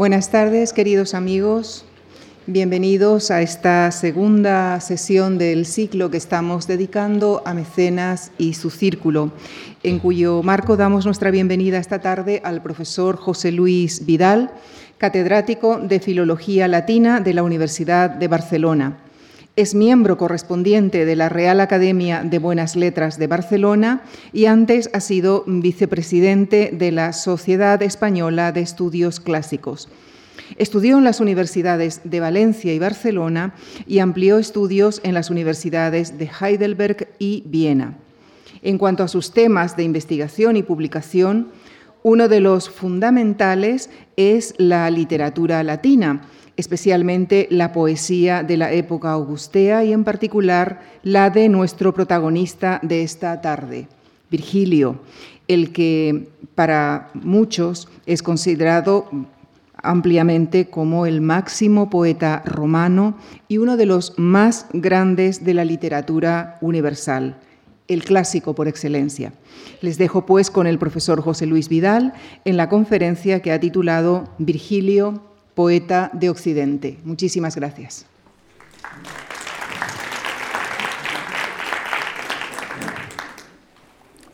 Buenas tardes, queridos amigos. Bienvenidos a esta segunda sesión del ciclo que estamos dedicando a Mecenas y su círculo, en cuyo marco damos nuestra bienvenida esta tarde al profesor José Luis Vidal, catedrático de Filología Latina de la Universidad de Barcelona. Es miembro correspondiente de la Real Academia de Buenas Letras de Barcelona y antes ha sido vicepresidente de la Sociedad Española de Estudios Clásicos. Estudió en las universidades de Valencia y Barcelona y amplió estudios en las universidades de Heidelberg y Viena. En cuanto a sus temas de investigación y publicación, uno de los fundamentales es la literatura latina especialmente la poesía de la época augustea y en particular la de nuestro protagonista de esta tarde, Virgilio, el que para muchos es considerado ampliamente como el máximo poeta romano y uno de los más grandes de la literatura universal, el clásico por excelencia. Les dejo pues con el profesor José Luis Vidal en la conferencia que ha titulado Virgilio, poeta de Occidente. Muchísimas gracias.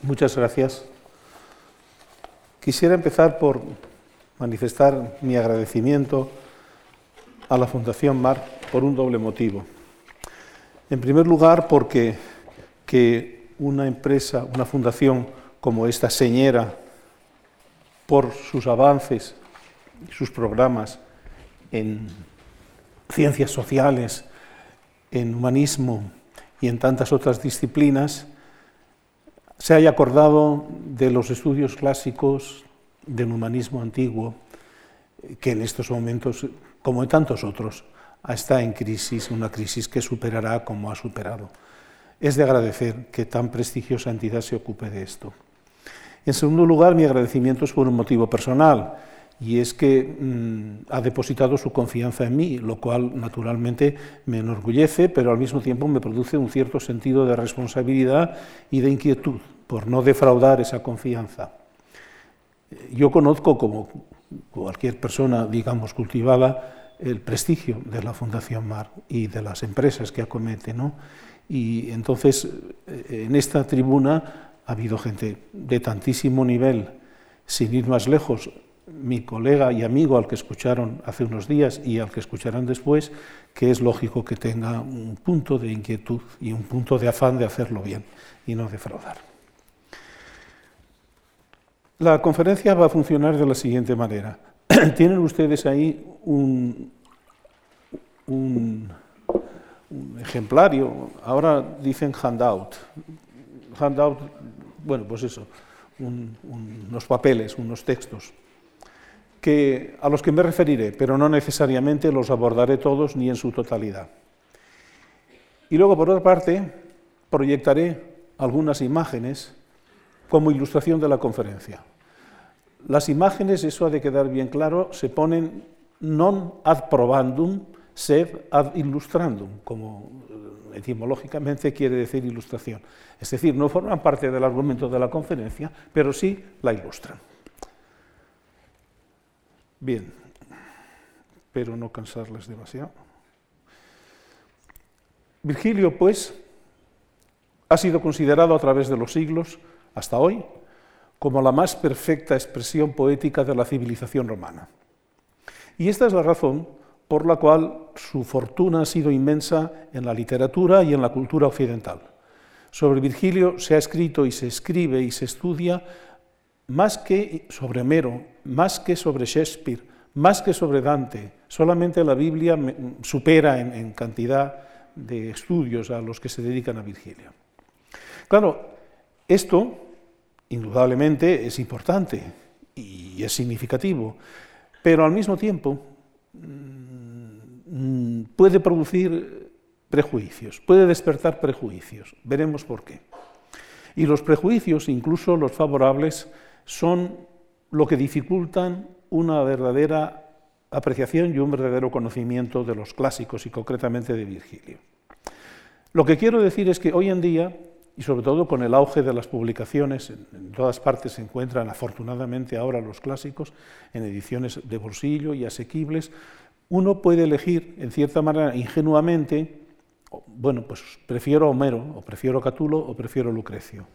Muchas gracias. Quisiera empezar por manifestar mi agradecimiento a la Fundación MAR por un doble motivo. En primer lugar, porque que una empresa, una fundación como esta señera por sus avances, sus programas en ciencias sociales, en humanismo y en tantas otras disciplinas, se haya acordado de los estudios clásicos del humanismo antiguo, que en estos momentos, como en tantos otros, está en crisis, una crisis que superará como ha superado. Es de agradecer que tan prestigiosa entidad se ocupe de esto. En segundo lugar, mi agradecimiento es por un motivo personal y es que mm, ha depositado su confianza en mí, lo cual naturalmente me enorgullece, pero al mismo tiempo me produce un cierto sentido de responsabilidad y de inquietud por no defraudar esa confianza. Yo conozco, como cualquier persona, digamos, cultivada, el prestigio de la Fundación MAR y de las empresas que acomete, ¿no? Y entonces, eh, en esta tribuna ha habido gente de tantísimo nivel, sin ir más lejos, mi colega y amigo al que escucharon hace unos días y al que escucharán después, que es lógico que tenga un punto de inquietud y un punto de afán de hacerlo bien y no defraudar. La conferencia va a funcionar de la siguiente manera. Tienen ustedes ahí un, ejemplario, ahora dicen handout. Handout, bueno, pues eso, unos papeles, unos textos a los que me referiré, pero no necesariamente los abordaré todos ni en su totalidad. Y luego, por otra parte, proyectaré algunas imágenes como ilustración de la conferencia. Las imágenes, eso ha de quedar bien claro, se ponen non ad probandum, sed ad illustrandum, como eh, etimológicamente quiere decir ilustración. Es decir, no forman parte del argumento de la conferencia, pero sí la ilustran. Bien, pero no cansarles demasiado. Virgilio, pues, ha sido considerado a través de los siglos, hasta hoy, como la más perfecta expresión poética de la civilización romana. Y esta es la razón por la cual su fortuna ha sido inmensa en la literatura y en la cultura occidental. Sobre Virgilio se ha escrito y se escribe y se estudia más que sobre Homero, más que sobre Shakespeare, más que sobre Dante. Solamente la Biblia supera en, cantidad de estudios a los que se dedican a Virgilio. Claro, esto indudablemente es importante y es significativo, pero al mismo tiempo mm, puede producir prejuicios, puede despertar prejuicios. Veremos por qué. Y los prejuicios, incluso los favorables, son lo que dificultan una verdadera apreciación y un verdadero conocimiento de los clásicos y concretamente de Virgilio. Lo que quiero decir es que hoy en día y sobre todo con el auge de las publicaciones, en todas partes se encuentran afortunadamente ahora los clásicos en ediciones de bolsillo y asequibles, uno puede elegir en cierta manera ingenuamente, bueno, pues prefiero Homero, o prefiero Catulo, o prefiero Lucrecio.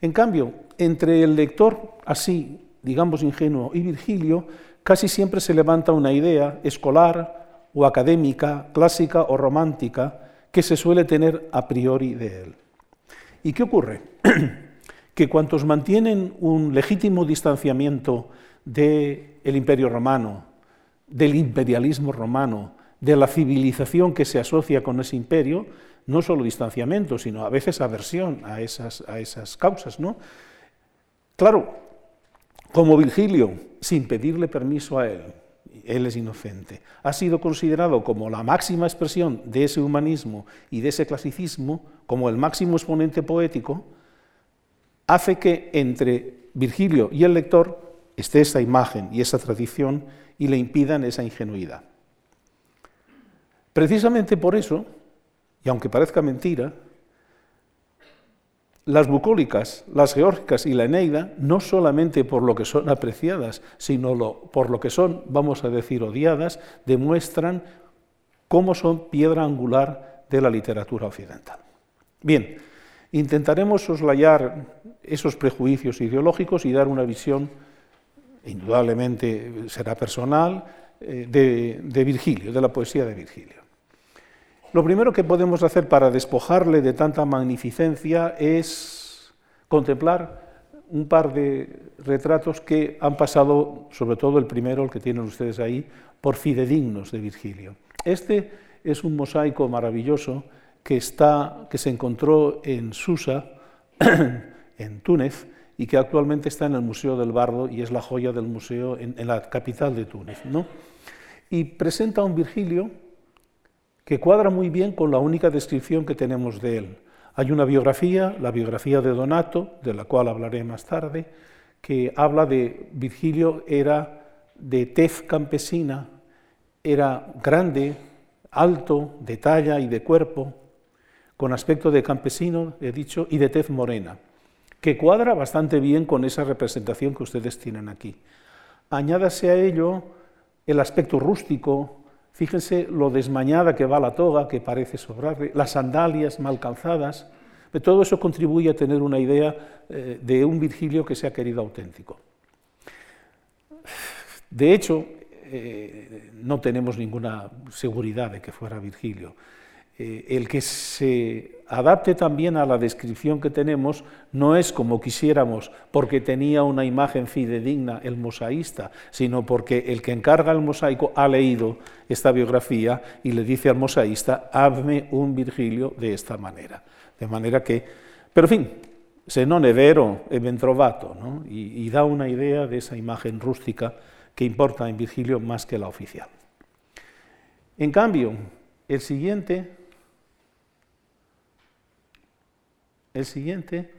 En cambio, entre el lector así, digamos ingenuo, y Virgilio, casi siempre se levanta una idea escolar o académica, clásica o romántica, que se suele tener a priori de él. ¿Y qué ocurre? que cuantos mantienen un legítimo distanciamiento del Imperio romano, del imperialismo romano, de la civilización que se asocia con ese imperio, no solo distanciamiento, sino a veces aversión a esas, a esas causas. ¿no? Claro, como Virgilio, sin pedirle permiso a él, él es inocente, ha sido considerado como la máxima expresión de ese humanismo y de ese clasicismo, como el máximo exponente poético, hace que entre Virgilio y el lector esté esa imagen y esa tradición y le impidan esa ingenuidad. Precisamente por eso, y aunque parezca mentira, las bucólicas, las geórgicas y la Eneida, no solamente por lo que son apreciadas, sino por lo que son, vamos a decir, odiadas, demuestran cómo son piedra angular de la literatura occidental. Bien, intentaremos soslayar esos prejuicios ideológicos y dar una visión, indudablemente será personal, eh, de Virgilio, de la poesía de Virgilio. Lo primero que podemos hacer para despojarle de tanta magnificencia es contemplar un par de retratos que han pasado, sobre todo el primero, el que tienen ustedes ahí, por fidedignos de Virgilio. Este es un mosaico maravilloso que, está, que se encontró en Susa, en Túnez, y que actualmente está en el Museo del Bardo y es la joya del museo en, en la capital de Túnez. ¿no? Y presenta a un Virgilio que cuadra muy bien con la única descripción que tenemos de él. Hay una biografía, la biografía de Donato, de la cual hablaré más tarde, que habla de Virgilio era de tez campesina, era grande, alto, de talla y de cuerpo, con aspecto de campesino, he dicho, y de tez morena, que cuadra bastante bien con esa representación que ustedes tienen aquí. Añádase a ello el aspecto rústico, Fíjense lo desmañada que va la toga, que parece sobrarle, las sandalias mal calzadas. Todo eso contribuye a tener una idea eh, de un Virgilio que se ha querido auténtico. De hecho, eh, no tenemos ninguna seguridad de que fuera Virgilio. Eh, el que se adapte también a la descripción que tenemos no es como quisiéramos porque tenía una imagen fidedigna el mosaísta, sino porque el que encarga el mosaico ha leído esta biografía y le dice al mosaísta, hazme un Virgilio de esta manera. De manera que, pero en fin, se non è vero, è ben trovato, ¿no? y, y da una idea de esa imagen rústica que importa en Virgilio más que la oficial. En cambio, el siguiente El siguiente,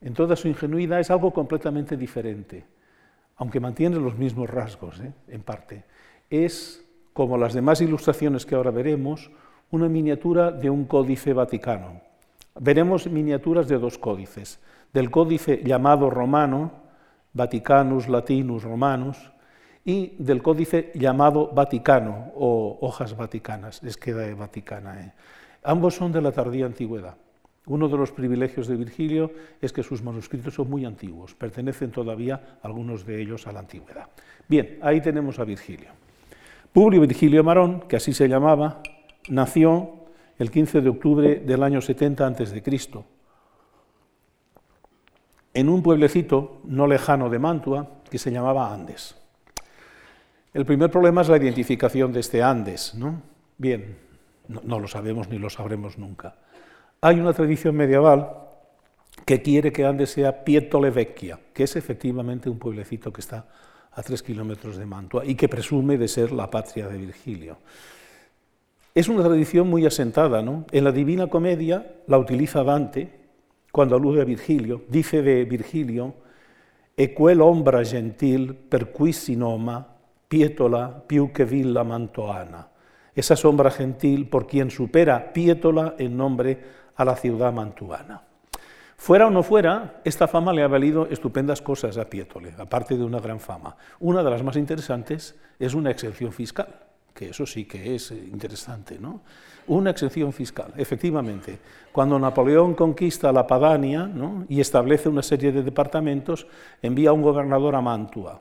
en toda su ingenuidad, es algo completamente diferente, aunque mantiene los mismos rasgos, ¿eh? en parte. Es, como las demás ilustraciones que ahora veremos, una miniatura de un códice vaticano. Veremos miniaturas de dos códices, del códice llamado romano, Vaticanus Latinus Romanus, y del códice llamado Vaticano o hojas vaticanas, es queda de Vaticana. ¿eh? Ambos son de la tardía antigüedad. Uno de los privilegios de Virgilio es que sus manuscritos son muy antiguos, pertenecen todavía algunos de ellos a la antigüedad. Bien, ahí tenemos a Virgilio. Publio Virgilio Marón, que así se llamaba, nació el 15 de octubre del año 70 a.C., en un pueblecito no lejano de Mantua que se llamaba Andes. El primer problema es la identificación de este Andes. ¿no? Bien, no, no lo sabemos ni lo sabremos nunca. Hay una tradición medieval que quiere que Andes sea Pietole Vecchia, que es efectivamente un pueblecito que está a tres kilómetros de Mantua y que presume de ser la patria de Virgilio. Es una tradición muy asentada, ¿no? En la Divina Comedia la utiliza Dante cuando alude a Virgilio. Dice de Virgilio, e quel ombra gentil per cui si noma Pietola più che villa mantoana. Esa sombra gentil por quien supera Pietola en nombre a la ciudad mantuana. Fuera o no fuera, esta fama le ha valido estupendas cosas a Pietole, aparte de una gran fama. Una de las más interesantes es una exención fiscal, que eso sí que es interesante, ¿no? Una exención fiscal, efectivamente. Cuando Napoleón conquista la Padania y establece una serie de departamentos, envía a un gobernador a Mantua.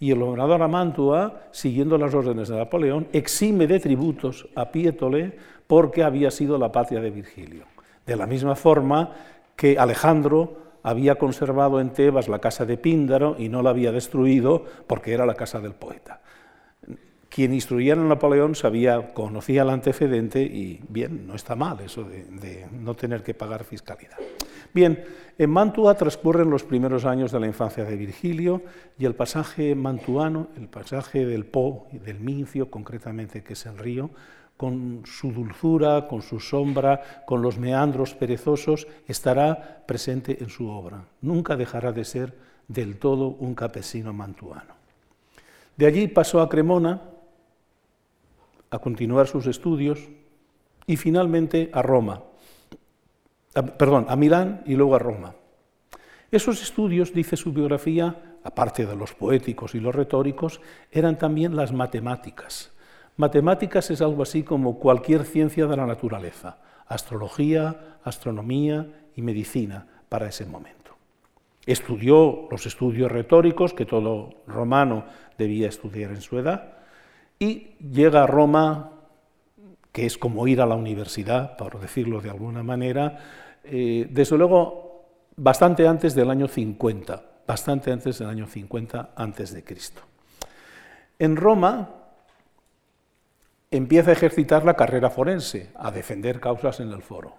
Y el gobernador a Mantua, siguiendo las órdenes de Napoleón, exime de tributos a Pietole porque había sido la patria de Virgilio. De la misma forma que Alejandro había conservado en Tebas la casa de Píndaro y no la había destruido porque era la casa del poeta. Quien instruía a Napoleón sabía, conocía el antecedente y bien, no está mal eso de, no tener que pagar fiscalidad. Bien, en Mantua transcurren los primeros años de la infancia de Virgilio y el pasaje mantuano, el pasaje del Po y del Mincio, concretamente, que es el río, con su dulzura, con su sombra, con los meandros perezosos, estará presente en su obra. Nunca dejará de ser del todo un campesino mantuano. De allí pasó a Cremona a continuar sus estudios y finalmente a Roma, perdón, a Milán y luego a Roma. Esos estudios, dice su biografía, aparte de los poéticos y los retóricos, eran también las matemáticas Matemáticas es algo así como cualquier ciencia de la naturaleza, astrología, astronomía y medicina para ese momento. Estudió los estudios retóricos que todo romano debía estudiar en su edad y llega a Roma, que es como ir a la universidad, por decirlo de alguna manera, eh, desde luego bastante antes del año 50, bastante antes del año 50 antes de Cristo. En Roma empieza a ejercitar la carrera forense, a defender causas en el foro.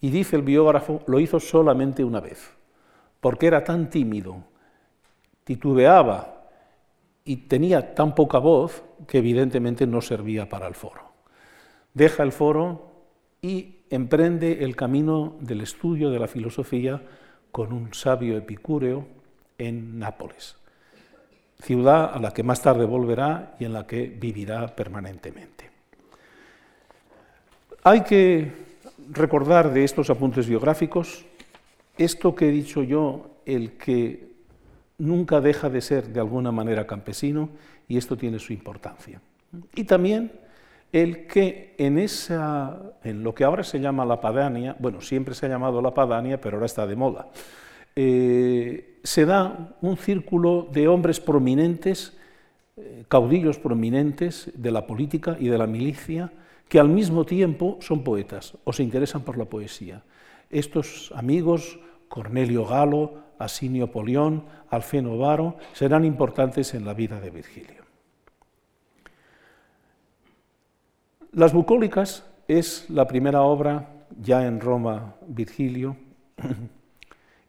Y dice el biógrafo, lo hizo solamente una vez, porque era tan tímido, titubeaba y tenía tan poca voz que evidentemente no servía para el foro. Deja el foro y emprende el camino del estudio de la filosofía con un sabio epicúreo en Nápoles ciudad a la que más tarde volverá y en la que vivirá permanentemente. Hay que recordar de estos apuntes biográficos esto que he dicho yo, el que nunca deja de ser de alguna manera campesino, y esto tiene su importancia. Y también el que en, esa, en lo que ahora se llama la Padania, bueno, siempre se ha llamado la Padania, pero ahora está de moda, eh, se da un círculo de hombres prominentes, eh, caudillos prominentes de la política y de la milicia, que al mismo tiempo son poetas o se interesan por la poesía. Estos amigos, Cornelio Galo, Asinio Polión, Alfeno Varo, serán importantes en la vida de Virgilio. Las bucólicas es la primera obra ya en Roma, Virgilio,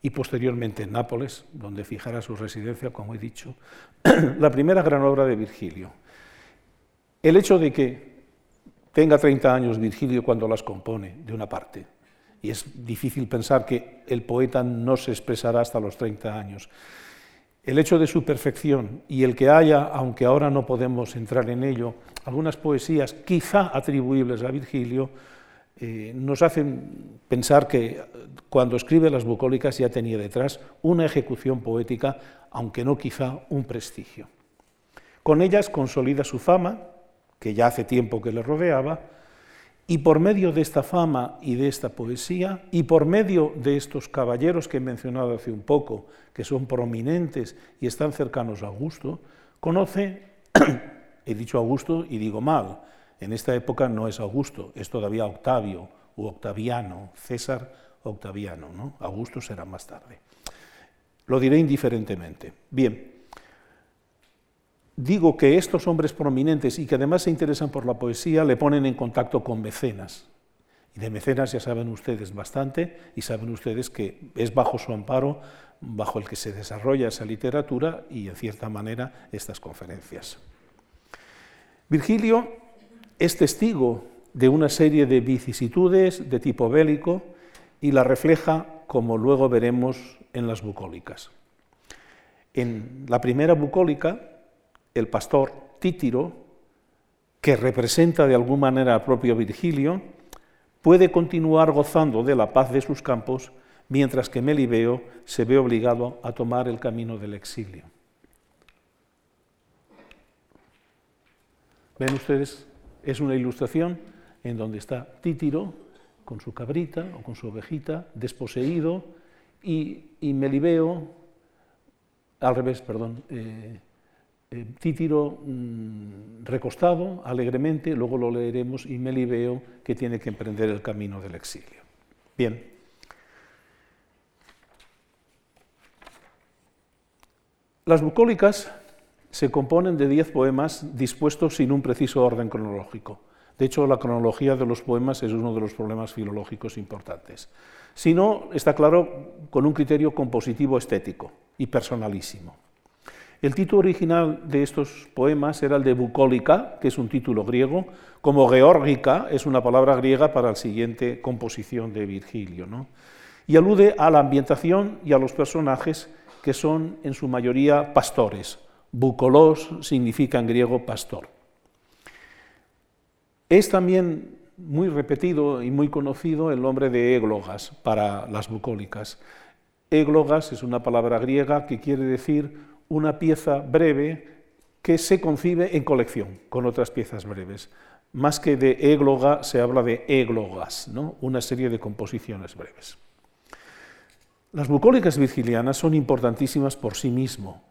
y posteriormente en Nápoles, donde fijará su residencia, como he dicho, la primera gran obra de Virgilio. El hecho de que tenga 30 años Virgilio cuando las compone, de una parte, y es difícil pensar que el poeta no se expresará hasta los 30 años. El hecho de su perfección y el que haya, aunque ahora no podemos entrar en ello, algunas poesías quizá atribuibles a Virgilio, eh, nos hacen pensar que cuando escribe las bucólicas ya tenía detrás una ejecución poética, aunque no quizá un prestigio. Con ellas consolida su fama, que ya hace tiempo que le rodeaba, y por medio de esta fama y de esta poesía, y por medio de estos caballeros que he mencionado hace un poco, que son prominentes y están cercanos a Augusto, conoce, he dicho Augusto y digo mal, en esta época no es Augusto, es todavía Octavio u Octaviano, César Octaviano, ¿no? Augusto será más tarde. Lo diré indiferentemente. Bien, digo que estos hombres prominentes y que además se interesan por la poesía le ponen en contacto con mecenas. Y de mecenas ya saben ustedes bastante y saben ustedes que es bajo su amparo bajo el que se desarrolla esa literatura y en cierta manera estas conferencias. Virgilio es testigo de una serie de vicisitudes de tipo bélico y la refleja como luego veremos en las bucólicas. En la primera bucólica, el pastor Títiro, que representa de alguna manera al propio Virgilio, puede continuar gozando de la paz de sus campos mientras que Melibeo se ve obligado a tomar el camino del exilio. ¿Ven ustedes? Es una ilustración en donde está Títiro con su cabrita o con su ovejita, desposeído, y, Melibeo, al revés, perdón, eh, eh, Títiro mm, recostado alegremente, luego lo leeremos, y Melibeo que tiene que emprender el camino del exilio. Bien. Las bucólicas se componen de diez poemas dispuestos sin un preciso orden cronológico. De hecho, la cronología de los poemas es uno de los problemas filológicos importantes. Si no, está claro, con un criterio compositivo estético y personalísimo. El título original de estos poemas era el de bucólica, que es un título griego, como geórgica es una palabra griega para la siguiente composición de Virgilio, y alude a la ambientación y a los personajes que son en su mayoría pastores. Bucolos significa en griego pastor. Es también muy repetido y muy conocido el nombre de églogas para las bucólicas. Églogas es una palabra griega que quiere decir una pieza breve que se concibe en colección con otras piezas breves. Más que de égloga se habla de églogas, ¿no? una serie de composiciones breves. Las bucólicas virgilianas son importantísimas por sí mismo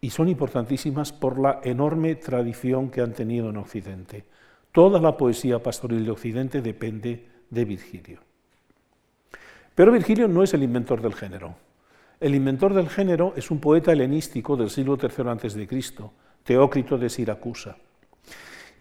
y son importantísimas por la enorme tradición que han tenido en Occidente. Toda la poesía pastoril de Occidente depende de Virgilio. Pero Virgilio no es el inventor del género. El inventor del género es un poeta helenístico del siglo III a.C., Teócrito de Siracusa.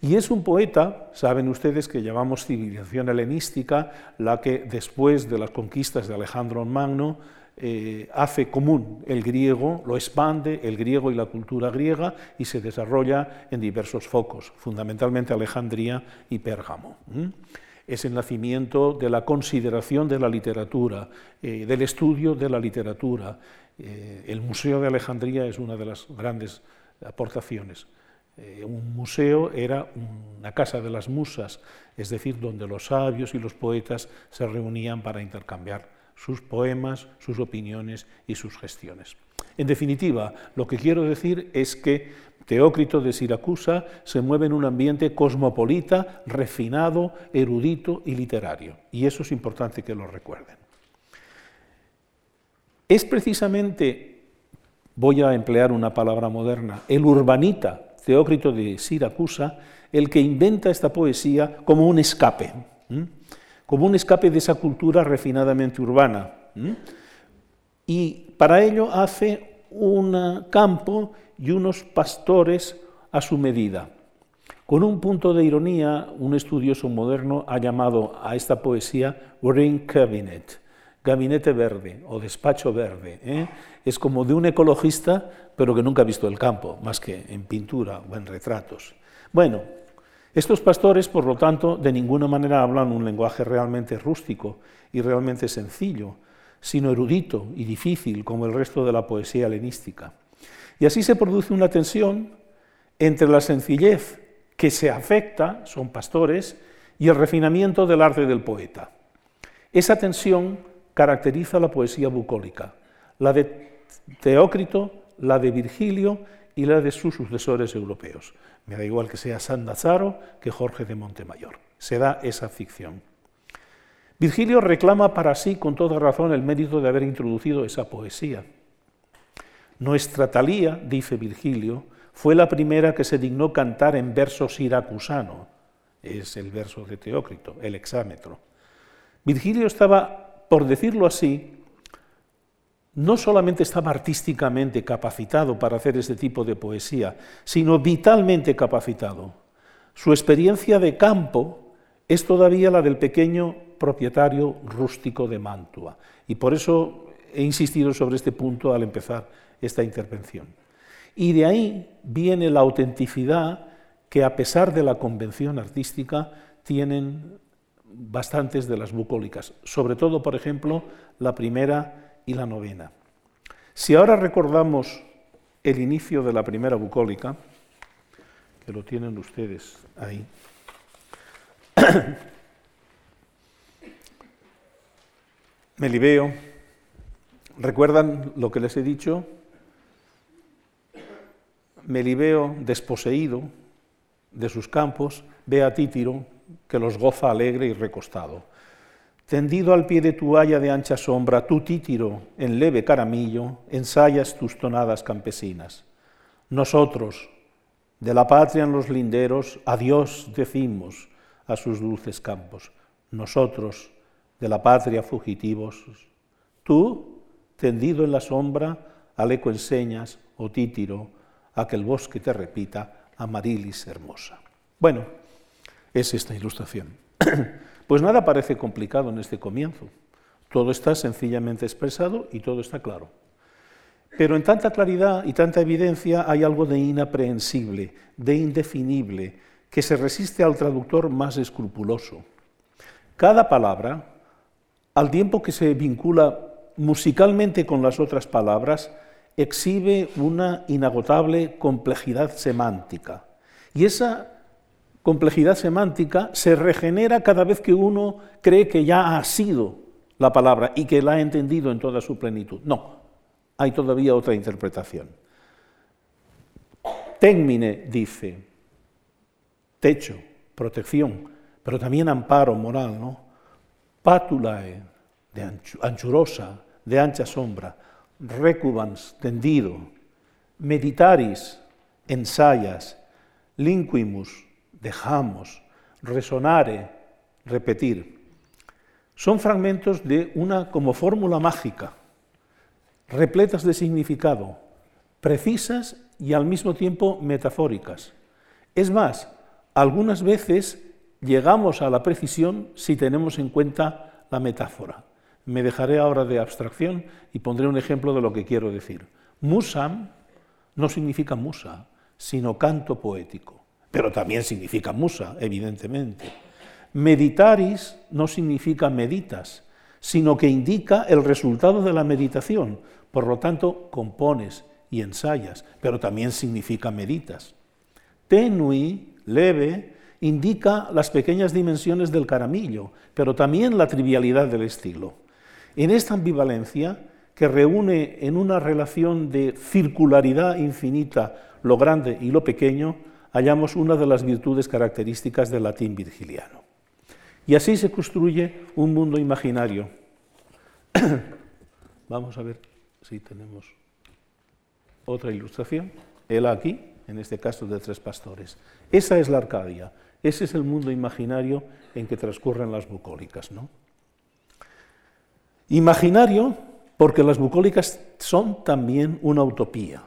Y es un poeta, saben ustedes que llamamos civilización helenística, la que después de las conquistas de Alejandro Magno eh, hace común el griego, lo expande el griego y la cultura griega y se desarrolla en diversos focos, fundamentalmente Alejandría y Pérgamo. Es el nacimiento de la consideración de la literatura, eh, del estudio de la literatura. Eh, el Museo de Alejandría es una de las grandes aportaciones. un museo era una casa de las musas, es decir, donde los sabios y los poetas se reunían para intercambiar sus poemas, sus opiniones y sus gestiones. En definitiva, lo que quiero decir es que Teócrito de Siracusa se mueve en un ambiente cosmopolita, refinado, erudito y literario, y eso es importante que lo recuerden. Es precisamente, voy a emplear una palabra moderna, el urbanita Teócrito de Siracusa el que inventa esta poesía como un escape como un escape de esa cultura refinadamente urbana. Y para ello hace un campo y unos pastores a su medida. Con un punto de ironía, un estudioso moderno ha llamado a esta poesía Green Cabinet, gabinete verde o despacho verde. ¿eh? Es como de un ecologista, pero que nunca ha visto el campo, más que en pintura o en retratos. Bueno, estos pastores, por lo tanto, de ninguna manera hablan un lenguaje realmente rústico y realmente sencillo, sino erudito y difícil como el resto de la poesía helenística. Y así se produce una tensión entre la sencillez que se afecta, son pastores, y el refinamiento del arte del poeta. Esa tensión caracteriza la poesía bucólica, la de Teócrito, la de Virgilio y la de sus sucesores europeos. Me da igual que sea San Nazaro que Jorge de Montemayor. Se da esa ficción. Virgilio reclama para sí con toda razón el mérito de haber introducido esa poesía. Nuestra Talía, dice Virgilio, fue la primera que se dignó cantar en verso siracusano. Es el verso de Teócrito, el hexámetro. Virgilio estaba, por decirlo así, no solamente estaba artísticamente capacitado para hacer este tipo de poesía, sino vitalmente capacitado. Su experiencia de campo es todavía la del pequeño propietario rústico de Mantua. Y por eso he insistido sobre este punto al empezar esta intervención. Y de ahí viene la autenticidad que, a pesar de la convención artística, tienen bastantes de las bucólicas, sobre todo, por ejemplo, la primera y la novena. Si ahora recordamos el inicio de la primera bucólica, que lo tienen ustedes ahí, Melibeo, ¿Recuerdan lo que les he dicho? Melibeo, desposeído de sus campos, ve a Títiro, que los goza alegre y recostado. Tendido al pie de tu haya de ancha sombra, tú, Títiro, en leve caramillo, ensayas tus tonadas campesinas. Nosotros, de la patria en los linderos, adiós decimos a sus dulces campos. Nosotros, de la patria fugitivos, tú, tendido en la sombra, al eco enseñas, oh Títiro, a que el bosque te repita, Amarilis hermosa. Bueno, es esta ilustración. Pues nada parece complicado en este comienzo. Todo está sencillamente expresado y todo está claro. Pero en tanta claridad y tanta evidencia hay algo de inaprehensible, de indefinible, que se resiste al traductor más escrupuloso. Cada palabra, al tiempo que se vincula musicalmente con las otras palabras, exhibe una inagotable complejidad semántica. Y esa complejidad semántica se regenera cada vez que uno cree que ya ha sido la palabra y que la ha entendido en toda su plenitud. No, hay todavía otra interpretación. Témine dice, techo, protección, pero también amparo moral, ¿no? Pátulae, de anchurosa, de ancha sombra, recubans, tendido, meditaris, ensayas, linquimus, dejamos, resonare, repetir. Son fragmentos de una como fórmula mágica, repletas de significado, precisas y al mismo tiempo metafóricas. Es más, algunas veces llegamos a la precisión si tenemos en cuenta la metáfora. Me dejaré ahora de abstracción y pondré un ejemplo de lo que quiero decir. Musam no significa musa, sino canto poético pero también significa musa, evidentemente. Meditaris no significa meditas, sino que indica el resultado de la meditación. Por lo tanto, compones y ensayas, pero también significa meditas. Tenui, leve, indica las pequeñas dimensiones del caramillo, pero también la trivialidad del estilo. En esta ambivalencia, que reúne en una relación de circularidad infinita lo grande y lo pequeño, hallamos una de las virtudes características del latín virgiliano. Y así se construye un mundo imaginario. Vamos a ver si tenemos otra ilustración. Él aquí, en este caso de tres pastores. Esa es la Arcadia, ese es el mundo imaginario en que transcurren las bucólicas. ¿no? Imaginario porque las bucólicas son también una utopía.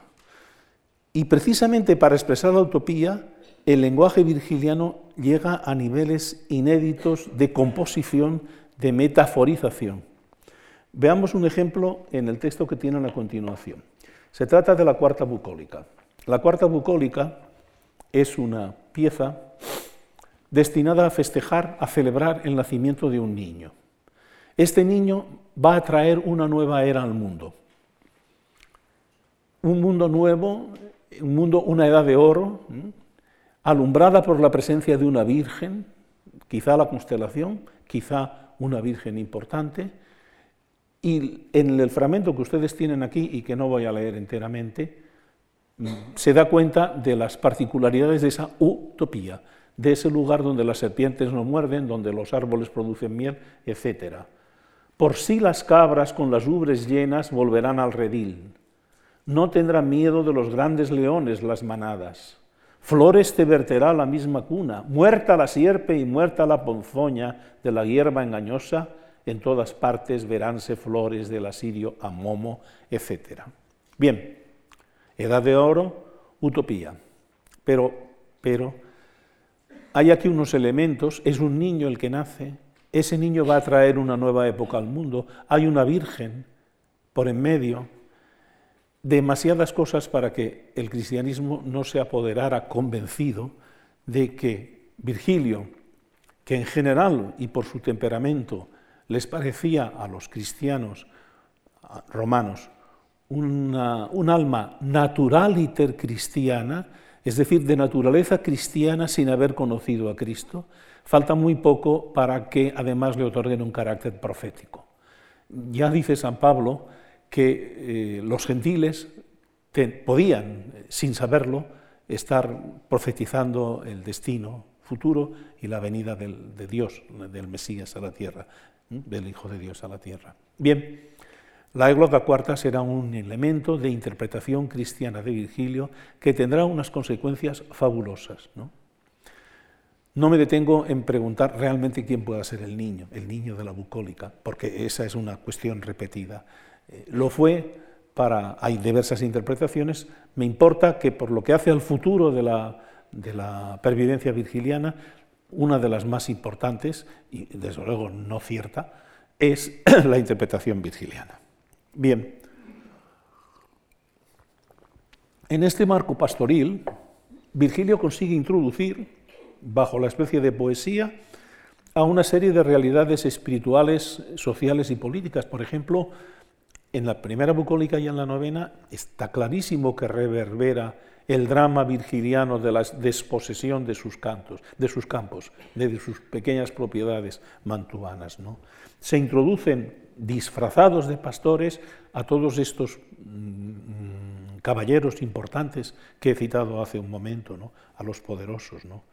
Y precisamente para expresar la utopía, el lenguaje virgiliano llega a niveles inéditos de composición, de metaforización. Veamos un ejemplo en el texto que tienen a continuación. Se trata de la cuarta bucólica. La cuarta bucólica es una pieza destinada a festejar, a celebrar el nacimiento de un niño. Este niño va a traer una nueva era al mundo. Un mundo nuevo un mundo, una edad de oro, alumbrada por la presencia de una virgen, quizá la constelación, quizá una virgen importante, y en el fragmento que ustedes tienen aquí y que no voy a leer enteramente, se da cuenta de las particularidades de esa utopía, de ese lugar donde las serpientes no muerden, donde los árboles producen miel, etc. Por sí las cabras con las ubres llenas volverán al redil, no tendrá miedo de los grandes leones las manadas. Flores te verterá la misma cuna, muerta la sierpe y muerta la ponzoña de la hierba engañosa, en todas partes veránse flores del asirio a momo, etc. Bien, edad de oro, utopía. Pero, pero, hay aquí unos elementos, es un niño el que nace, ese niño va a traer una nueva época al mundo, hay una virgen por en medio, demasiadas cosas para que el cristianismo no se apoderara convencido de que Virgilio, que en general y por su temperamento les parecía a los cristianos romanos un alma naturaliter cristiana, es decir, de naturaleza cristiana sin haber conocido a Cristo, falta muy poco para que además le otorguen un carácter profético. Ya dice San Pablo que eh, los gentiles podían, sin saberlo, estar profetizando el destino futuro y la venida de Dios, del Mesías a la tierra, del Hijo de Dios a la tierra. Bien, la églota cuarta será un elemento de interpretación cristiana de Virgilio que tendrá unas consecuencias fabulosas. ¿no? No me detengo en preguntar realmente quién pueda ser el niño, el niño de la bucólica, porque esa es una cuestión repetida. Eh, lo fue para, hay diversas interpretaciones, me importa que por lo que hace al futuro de la, de la pervivencia virgiliana, una de las más importantes, y desde luego no cierta, es la interpretación virgiliana. Bien, en este marco pastoril, Virgilio consigue introducir, bajo la especie de poesía, a una serie de realidades espirituales, sociales y políticas. Por ejemplo, en la primera bucólica y en la novena está clarísimo que reverbera el drama virgiliano de la desposesión de sus cantos, de sus campos, de sus pequeñas propiedades mantuanas. ¿no? Se introducen disfrazados de pastores a todos estos mm, caballeros importantes que he citado hace un momento, ¿no? a los poderosos. ¿no?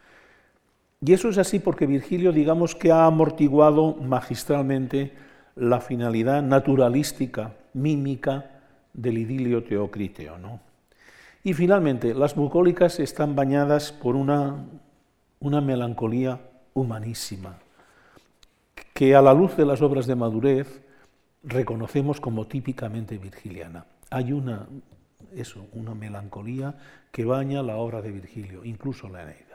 Y eso es así porque Virgilio, digamos que ha amortiguado magistralmente la finalidad naturalística, mímica del idilio teocriteo. ¿no? Y finalmente, las bucólicas están bañadas por una, una melancolía humanísima, que a la luz de las obras de madurez reconocemos como típicamente virgiliana. Hay una, eso, una melancolía que baña la obra de Virgilio, incluso la Eneida.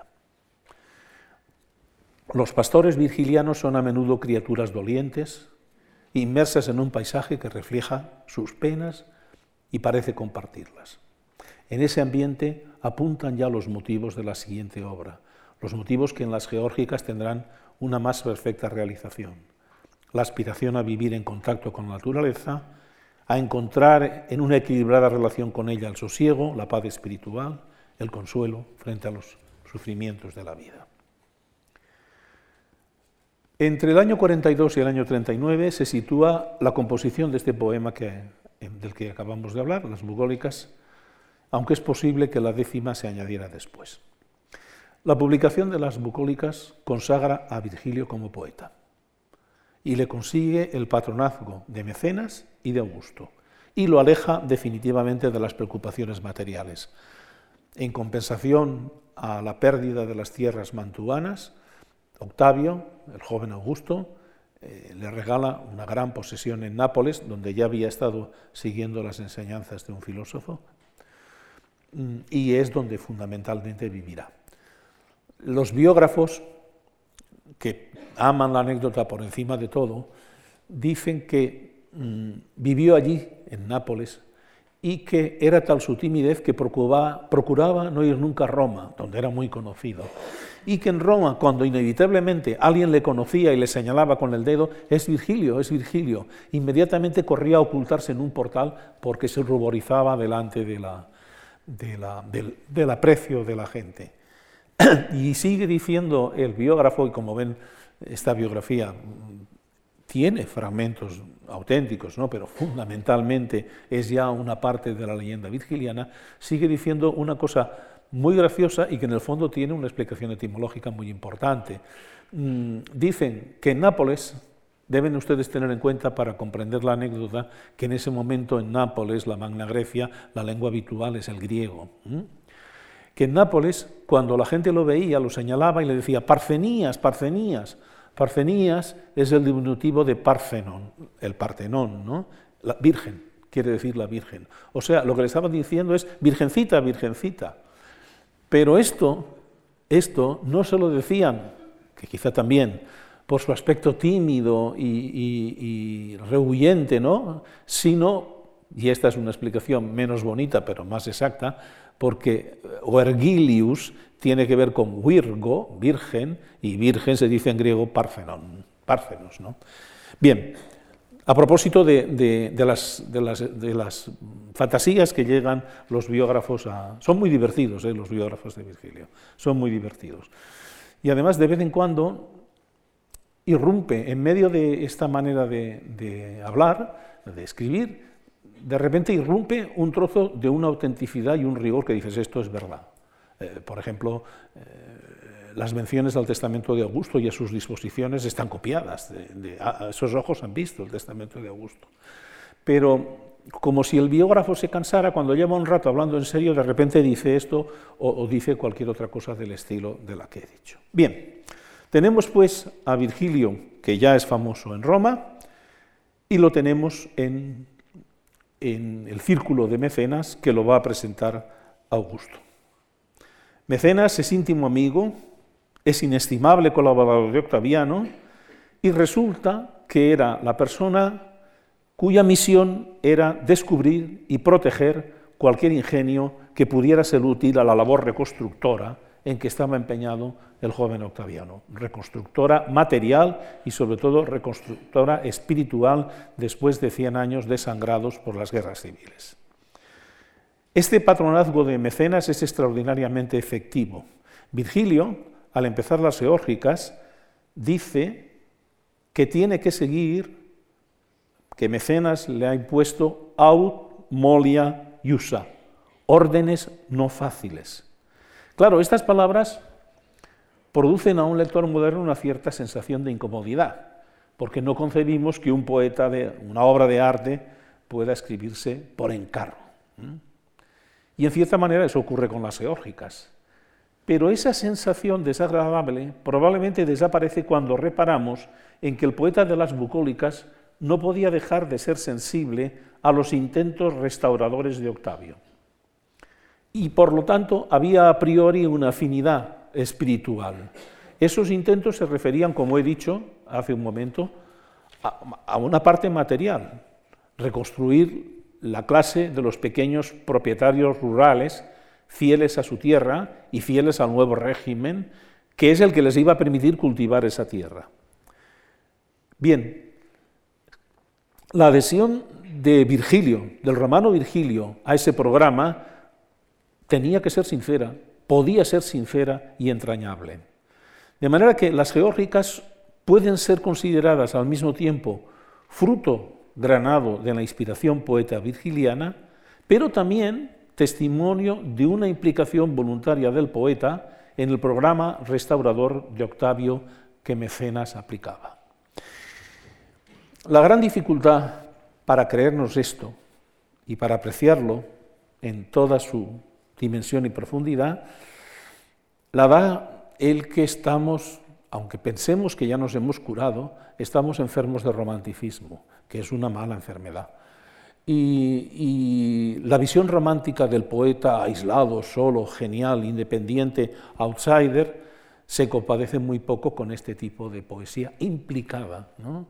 Los pastores virgilianos son a menudo criaturas dolientes, inmersas en un paisaje que refleja sus penas y parece compartirlas. En ese ambiente apuntan ya los motivos de la siguiente obra, los motivos que en las geórgicas tendrán una más perfecta realización la aspiración a vivir en contacto con la naturaleza, a encontrar en una equilibrada relación con ella el sosiego, la paz espiritual, el consuelo frente a los sufrimientos de la vida. Entre el año 42 y el año 39 se sitúa la composición de este poema que, del que acabamos de hablar, las bugólicas, aunque es posible que la décima se añadiera después. La publicación de las bucólicas consagra a Virgilio como poeta y le consigue el patronazgo de Mecenas y de Augusto, y lo aleja definitivamente de las preocupaciones materiales. En compensación a la pérdida de las tierras mantuanas, Octavio, el joven Augusto, eh, le regala una gran posesión en Nápoles, donde ya había estado siguiendo las enseñanzas de un filósofo, mm, y es donde fundamentalmente vivirá. Los biógrafos que aman la anécdota por encima de todo, dicen que mm, vivió allí, en Nápoles, y que era tal su timidez que procuraba, procuraba no ir nunca a Roma, donde era muy conocido. Y que en Roma, cuando inevitablemente alguien le conocía y le señalaba con el dedo, es Virgilio, es Virgilio, inmediatamente corría a ocultarse en un portal porque se ruborizaba delante de la, del, del aprecio de la gente. y sigue diciendo el biógrafo, y como ven, esta biografía tiene fragmentos auténticos, ¿no? pero fundamentalmente es ya una parte de la leyenda virgiliana, sigue diciendo una cosa muy graciosa y que en el fondo tiene una explicación etimológica muy importante. Mm, dicen que en Nápoles, deben ustedes tener en cuenta para comprender la anécdota, que en ese momento en Nápoles, la Magna Grecia, la lengua habitual es el griego que en Nápoles, cuando la gente lo veía, lo señalaba y le decía, Parcenías, Parcenías. Parcenías es el diminutivo de Parcenon, el Partenón, ¿no? La Virgen, quiere decir la Virgen. O sea, lo que le estaban diciendo es, Virgencita, Virgencita. Pero esto, esto no se lo decían, que quizá también, por su aspecto tímido y, rehuyente, ¿no? sino, y esta es una explicación menos bonita pero más exacta, porque Vergilius tiene que ver con Virgo, virgen, y virgen se dice en griego Parthenon, Parthenos. ¿no? Bien, a propósito de, las, fantasías que llegan los biógrafos a... Son muy divertidos ¿eh? los biógrafos de Virgilio, son muy divertidos. Y además de vez en cuando irrumpe en medio de esta manera de hablar, de escribir, de repente irrumpe un trozo de una autenticidad y un rigor que dices, esto es verdad. Eh, por ejemplo, eh, las menciones al testamento de Augusto y a sus disposiciones están copiadas, de, esos ojos han visto el testamento de Augusto. Pero como si el biógrafo se cansara, cuando lleva un rato hablando en serio, de repente dice esto o, dice cualquier otra cosa del estilo de la que he dicho. Bien, tenemos pues a Virgilio, que ya es famoso en Roma, y lo tenemos en, en el círculo de mecenas que lo va a presentar Augusto. Mecenas es íntimo amigo, es inestimable colaborador de Octaviano, y resulta que era la persona cuya misión era descubrir y proteger cualquier ingenio que pudiera ser útil a la labor reconstructora en que estaba empeñado el joven Octaviano, reconstructora material y sobre todo reconstructora espiritual después de 100 años desangrados por las guerras civiles. Este patronazgo de mecenas es extraordinariamente efectivo. Virgilio, al empezar las geórgicas, dice que tiene que seguir que Mecenas le ha impuesto aut molia iusa, órdenes no fáciles. Claro, estas palabras producen a un lector moderno una cierta sensación de incomodidad, porque no concebimos que un poeta de una obra de arte pueda escribirse por encargo. Y en cierta manera eso ocurre con las geórgicas. Pero esa sensación desagradable probablemente desaparece cuando reparamos en que el poeta de las bucólicas no podía dejar de ser sensible a los intentos restauradores de Octavio. Y por lo tanto había a priori una afinidad espiritual. Esos intentos se referían, como he dicho hace un momento, a, una parte material, reconstruir la clase de los pequeños propietarios rurales fieles a su tierra y fieles al nuevo régimen, que es el que les iba a permitir cultivar esa tierra. Bien, la adhesión de Virgilio, del romano Virgilio, a ese programa tenía que ser sincera, podía ser sincera y entrañable. De manera que las geórgicas pueden ser consideradas al mismo tiempo fruto granado de la inspiración poeta virgiliana, pero también testimonio de una implicación voluntaria del poeta en el programa restaurador de Octavio que Mecenas aplicaba. La gran dificultad para creernos esto y para apreciarlo en toda su dimensión y profundidad, la da el que estamos, aunque pensemos que ya nos hemos curado, estamos enfermos de romanticismo, que es una mala enfermedad. Y, la visión romántica del poeta aislado, solo, genial, independiente, outsider, se compadece muy poco con este tipo de poesía implicada, ¿no?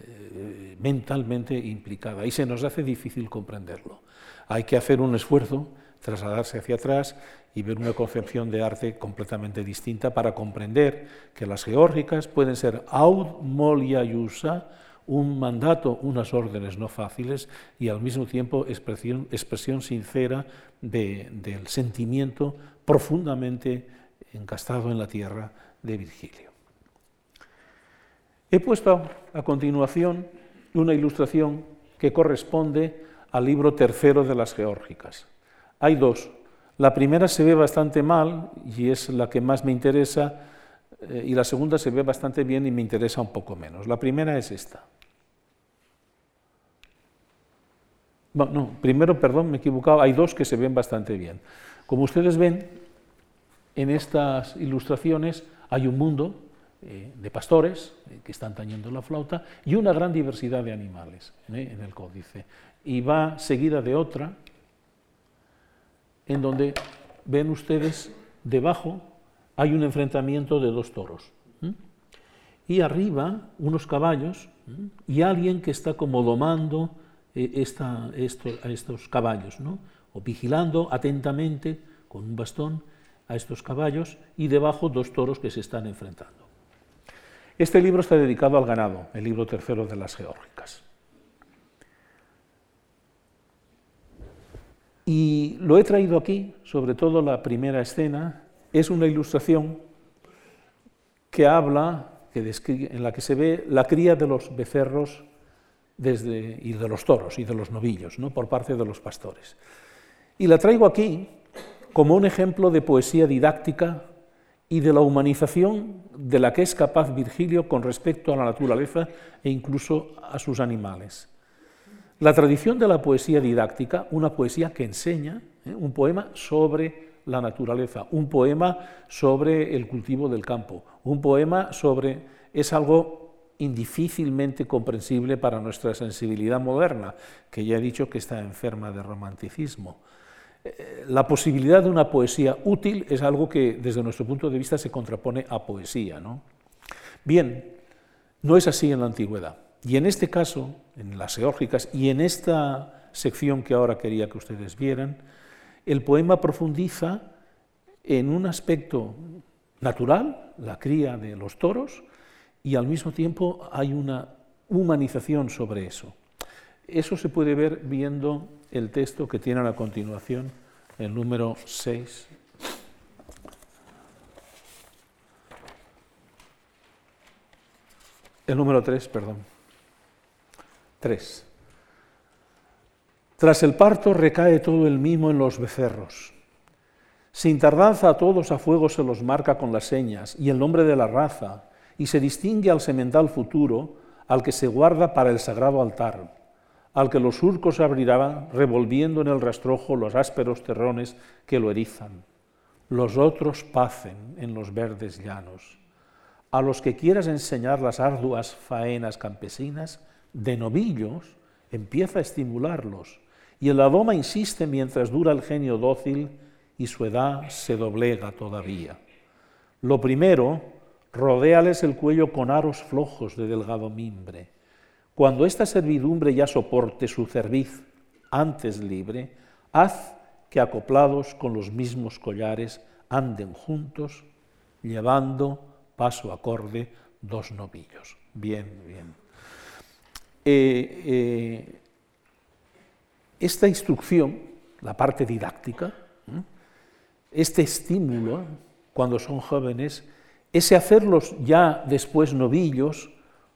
Eh, mentalmente implicada y se nos hace difícil comprenderlo. Hay que hacer un esfuerzo, trasladarse hacia atrás y ver una concepción de arte completamente distinta para comprender que las geórgicas pueden ser aud molia un mandato, unas órdenes no fáciles y al mismo tiempo expresión, sincera del sentimiento profundamente encastado en la tierra de Virgilio. He puesto a continuación una ilustración que corresponde al libro tercero de las geórgicas. Hay dos. La primera se ve bastante mal y es la que más me interesa, eh, y la segunda se ve bastante bien y me interesa un poco menos. La primera es esta. no, primero, perdón, me he equivocado, hay dos que se ven bastante bien. Como ustedes ven, en estas ilustraciones hay un mundo eh, de pastores eh, que están tañendo la flauta y una gran diversidad de animales en el códice. Y va seguida de otra en donde ven ustedes debajo hay un enfrentamiento de dos toros. Y arriba unos caballos y alguien que está como domando esta, a estos caballos, ¿no? o vigilando atentamente con un bastón a estos caballos y debajo dos toros que se están enfrentando. Este libro está dedicado al ganado, el libro tercero de las geórgicas. Y lo he traído aquí, sobre todo la primera escena, es una ilustración que habla, que en la que se ve la cría de los becerros y de los toros y de los novillos, ¿no? por parte de los pastores. Y la traigo aquí como un ejemplo de poesía didáctica y de la humanización de la que es capaz Virgilio con respecto a la naturaleza e incluso a sus animales. La tradición de la poesía didáctica, una poesía que enseña, ¿eh? un poema sobre la naturaleza, un poema sobre el cultivo del campo, un poema sobre... es algo indifícilmente comprensible para nuestra sensibilidad moderna, que ya he dicho que está enferma de romanticismo. Eh, la posibilidad de una poesía útil es algo que desde nuestro punto de vista se contrapone a poesía. ¿no? Bien, no es así en la antigüedad. Y en este caso, en las geórgicas y en esta sección que ahora quería que ustedes vieran, el poema profundiza en un aspecto natural, la cría de los toros, y al mismo tiempo hay una humanización sobre eso. Eso se puede ver viendo el texto que tiene a la continuación, el número 6. El número 3, perdón. 3. Tras el parto recae todo el mimo en los becerros. Sin tardanza a todos a fuego se los marca con las señas y el nombre de la raza, y se distingue al semental futuro, al que se guarda para el sagrado altar, al que los surcos abrirán, revolviendo en el rastrojo los ásperos terrones que lo erizan. Los otros pacen en los verdes llanos. A los que quieras enseñar las arduas faenas campesinas, de novillos, empieza a estimularlos, y el adoma insiste mientras dura el genio dócil y su edad se doblega todavía. Lo primero, rodéales el cuello con aros flojos de delgado mimbre. Cuando esta servidumbre ya soporte su cerviz antes libre, haz que acoplados con los mismos collares anden juntos, llevando paso acorde dos novillos. Bien, bien. Eh, eh, esta instrucción, la parte didáctica, este estímulo, cuando son jóvenes, ese hacerlos ya después novillos,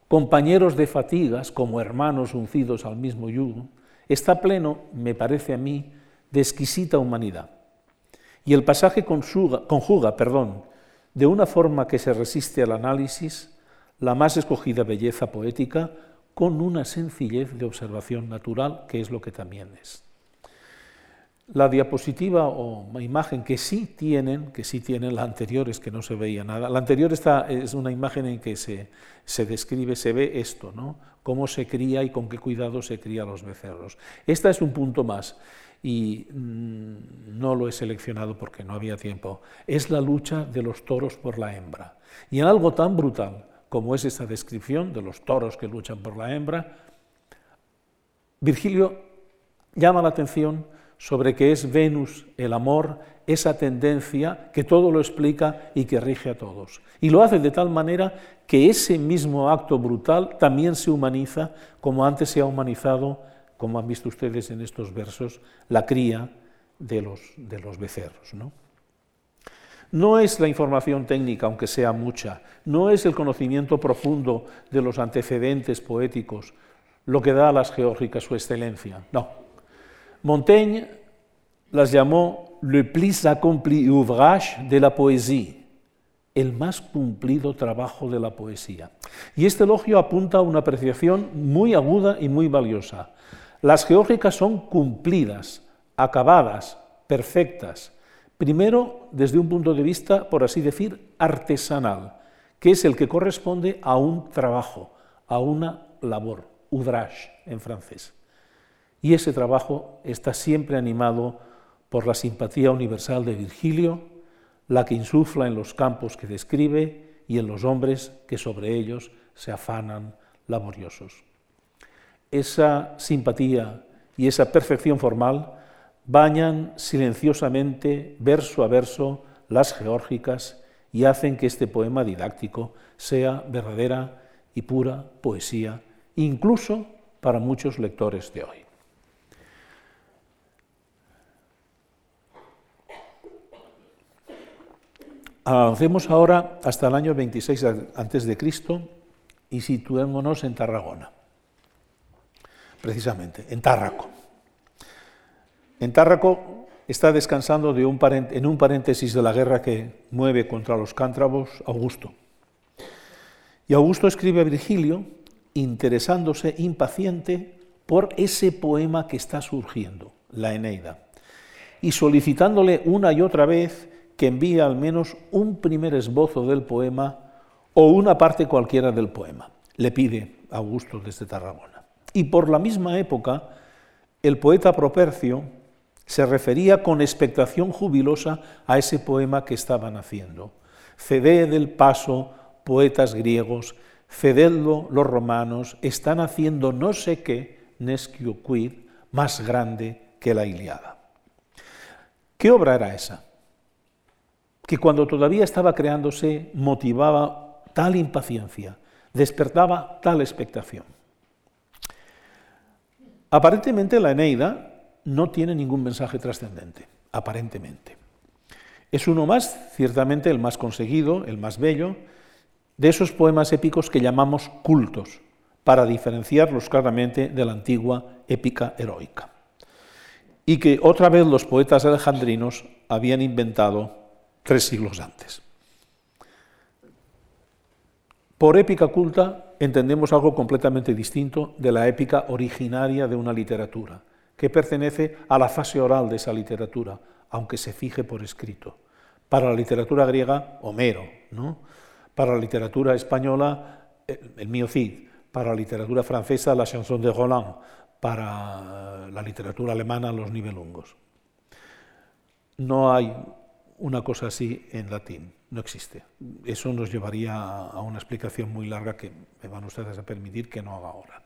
compañeros de fatigas, como hermanos uncidos al mismo yugo, está pleno, me parece a mí, de exquisita humanidad. Y el pasaje conjuga, conjuga perdón, de una forma que se resiste al análisis, la más escogida belleza poética con una sencillez de observación natural, que es lo que también es. La diapositiva o imagen que sí tienen, que sí tienen, la anterior es que no se veía nada. La anterior está, es una imagen en que se, se describe, se ve esto, ¿no? Cómo se cría y con qué cuidado se cría los becerros. Esta es un punto más y mm, no lo he seleccionado porque no había tiempo. Es la lucha de los toros por la hembra. Y en algo tan brutal como es esta descripción de los toros que luchan por la hembra, Virgilio llama la atención sobre que es Venus el amor, esa tendencia que todo lo explica y que rige a todos. Y lo hace de tal manera que ese mismo acto brutal también se humaniza, como antes se ha humanizado, como han visto ustedes en estos versos, la cría de los, de los becerros. ¿no? No es la información técnica, aunque sea mucha, no es el conocimiento profundo de los antecedentes poéticos lo que da a las geórgicas su excelencia, no Montaigne las llamó le plus accompli ouvrage de la poésie, el más cumplido trabajo de la poesía. Y este elogio apunta a una apreciación muy aguda y muy valiosa. Las geórgicas son cumplidas, acabadas, perfectas. Primero, desde un punto de vista, por así decir, artesanal, que es el que corresponde a un trabajo, a una labor, ouvrage en francés. Y ese trabajo está siempre animado por la simpatía universal de Virgilio, la que insufla en los campos que describe y en los hombres que sobre ellos se afanan laboriosos. Esa simpatía y esa perfección formal bañan silenciosamente, verso a verso, las geórgicas y hacen que este poema didáctico sea verdadera y pura poesía, incluso para muchos lectores de hoy. Avancemos ahora hasta el año 26 antes de Cristo y situémonos en Tarragona. precisamente, en Tárraco. En Tárraco está descansando de un en un paréntesis de la guerra que mueve contra los cántabros Augusto. Y Augusto escribe a Virgilio interesándose impaciente por ese poema que está surgiendo, la Eneida, y solicitándole una y otra vez que envíe al menos un primer esbozo del poema o una parte cualquiera del poema. Le pide Augusto desde Tarragona. Y por la misma época, el poeta Propercio se refería con expectación jubilosa a ese poema que estaban haciendo. Ceded el paso, poetas griegos, cededlo los romanos, están haciendo no sé qué, nescio quid, más grande que la Iliada. ¿Qué obra era esa? Que cuando todavía estaba creándose motivaba tal impaciencia, despertaba tal expectación. Aparentemente la Eneida no tiene ningún mensaje trascendente, aparentemente. Es uno más, ciertamente el más conseguido, el más bello, de esos poemas épicos que llamamos cultos, para diferenciarlos claramente de la antigua épica heroica. Y que otra vez los poetas alejandrinos habían inventado tres siglos antes. Por épica culta entendemos algo completamente distinto de la épica originaria de una literatura, que pertenece a la fase oral de esa literatura, aunque se fije por escrito. Para la literatura griega, Homero, ¿no? para la literatura española, el mío Cid, para la literatura francesa, la chanson de Roland, para la literatura alemana, los nibelungos. No hay una cosa así en latín, no existe. Eso nos llevaría a una explicación muy larga que me van ustedes a permitir que no haga ahora.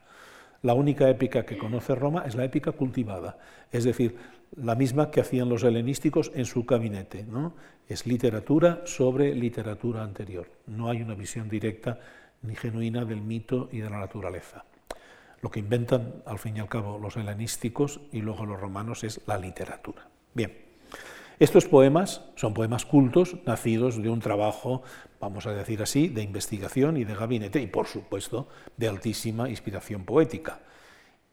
La única épica que conoce Roma es la épica cultivada, es decir, la misma que hacían los helenísticos en su gabinete. ¿no? Es literatura sobre literatura anterior. No hay una visión directa ni genuina del mito y de la naturaleza. Lo que inventan, al fin y al cabo, los helenísticos y luego los romanos es la literatura. Bien. Estos poemas son poemas cultos, nacidos de un trabajo, vamos a decir así, de investigación y de gabinete, y por supuesto de altísima inspiración poética.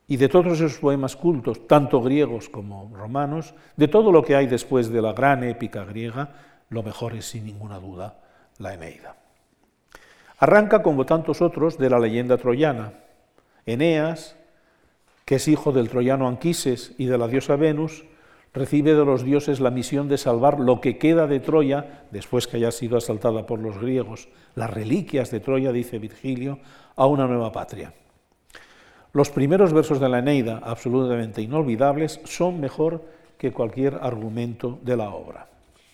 Y de todos esos poemas cultos, tanto griegos como romanos, de todo lo que hay después de la gran épica griega, lo mejor es sin ninguna duda la Eneida. Arranca, como tantos otros, de la leyenda troyana. Eneas, que es hijo del troyano Anquises y de la diosa Venus, recibe de los dioses la misión de salvar lo que queda de Troya, después que haya sido asaltada por los griegos, las reliquias de Troya, dice Virgilio, a una nueva patria. Los primeros versos de la Eneida, absolutamente inolvidables, son mejor que cualquier argumento de la obra.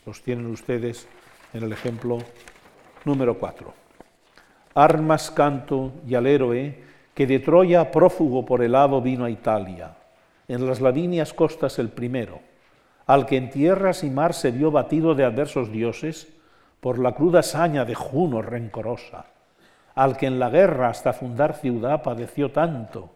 Los tienen ustedes en el ejemplo número 4. Armas canto y al héroe que de Troya prófugo por el lado vino a Italia en las lavinias costas el primero, al que en tierras y mar se vio batido de adversos dioses por la cruda saña de Juno rencorosa, al que en la guerra hasta fundar ciudad padeció tanto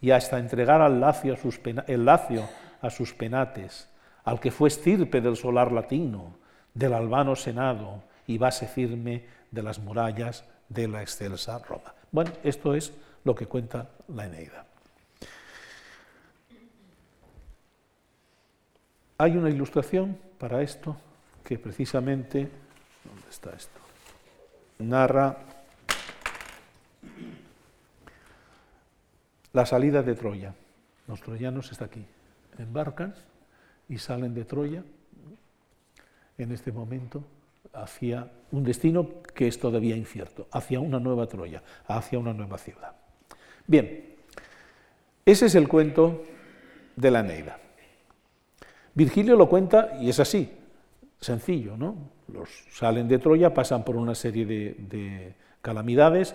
y hasta entregar al lacio a sus el lacio a sus penates, al que fue estirpe del solar latino, del albano senado y base firme de las murallas de la excelsa Roma. Bueno, esto es lo que cuenta la Eneida. Hay una ilustración para esto que precisamente, ¿dónde está esto? Narra la salida de Troya. Los troyanos está aquí, embarcan y salen de Troya en este momento hacia un destino que es todavía incierto, hacia una nueva Troya, hacia una nueva ciudad. Bien, ese es el cuento de la Neida. Virgilio lo cuenta y es así, sencillo, ¿no? Los salen de Troya, pasan por una serie de, calamidades.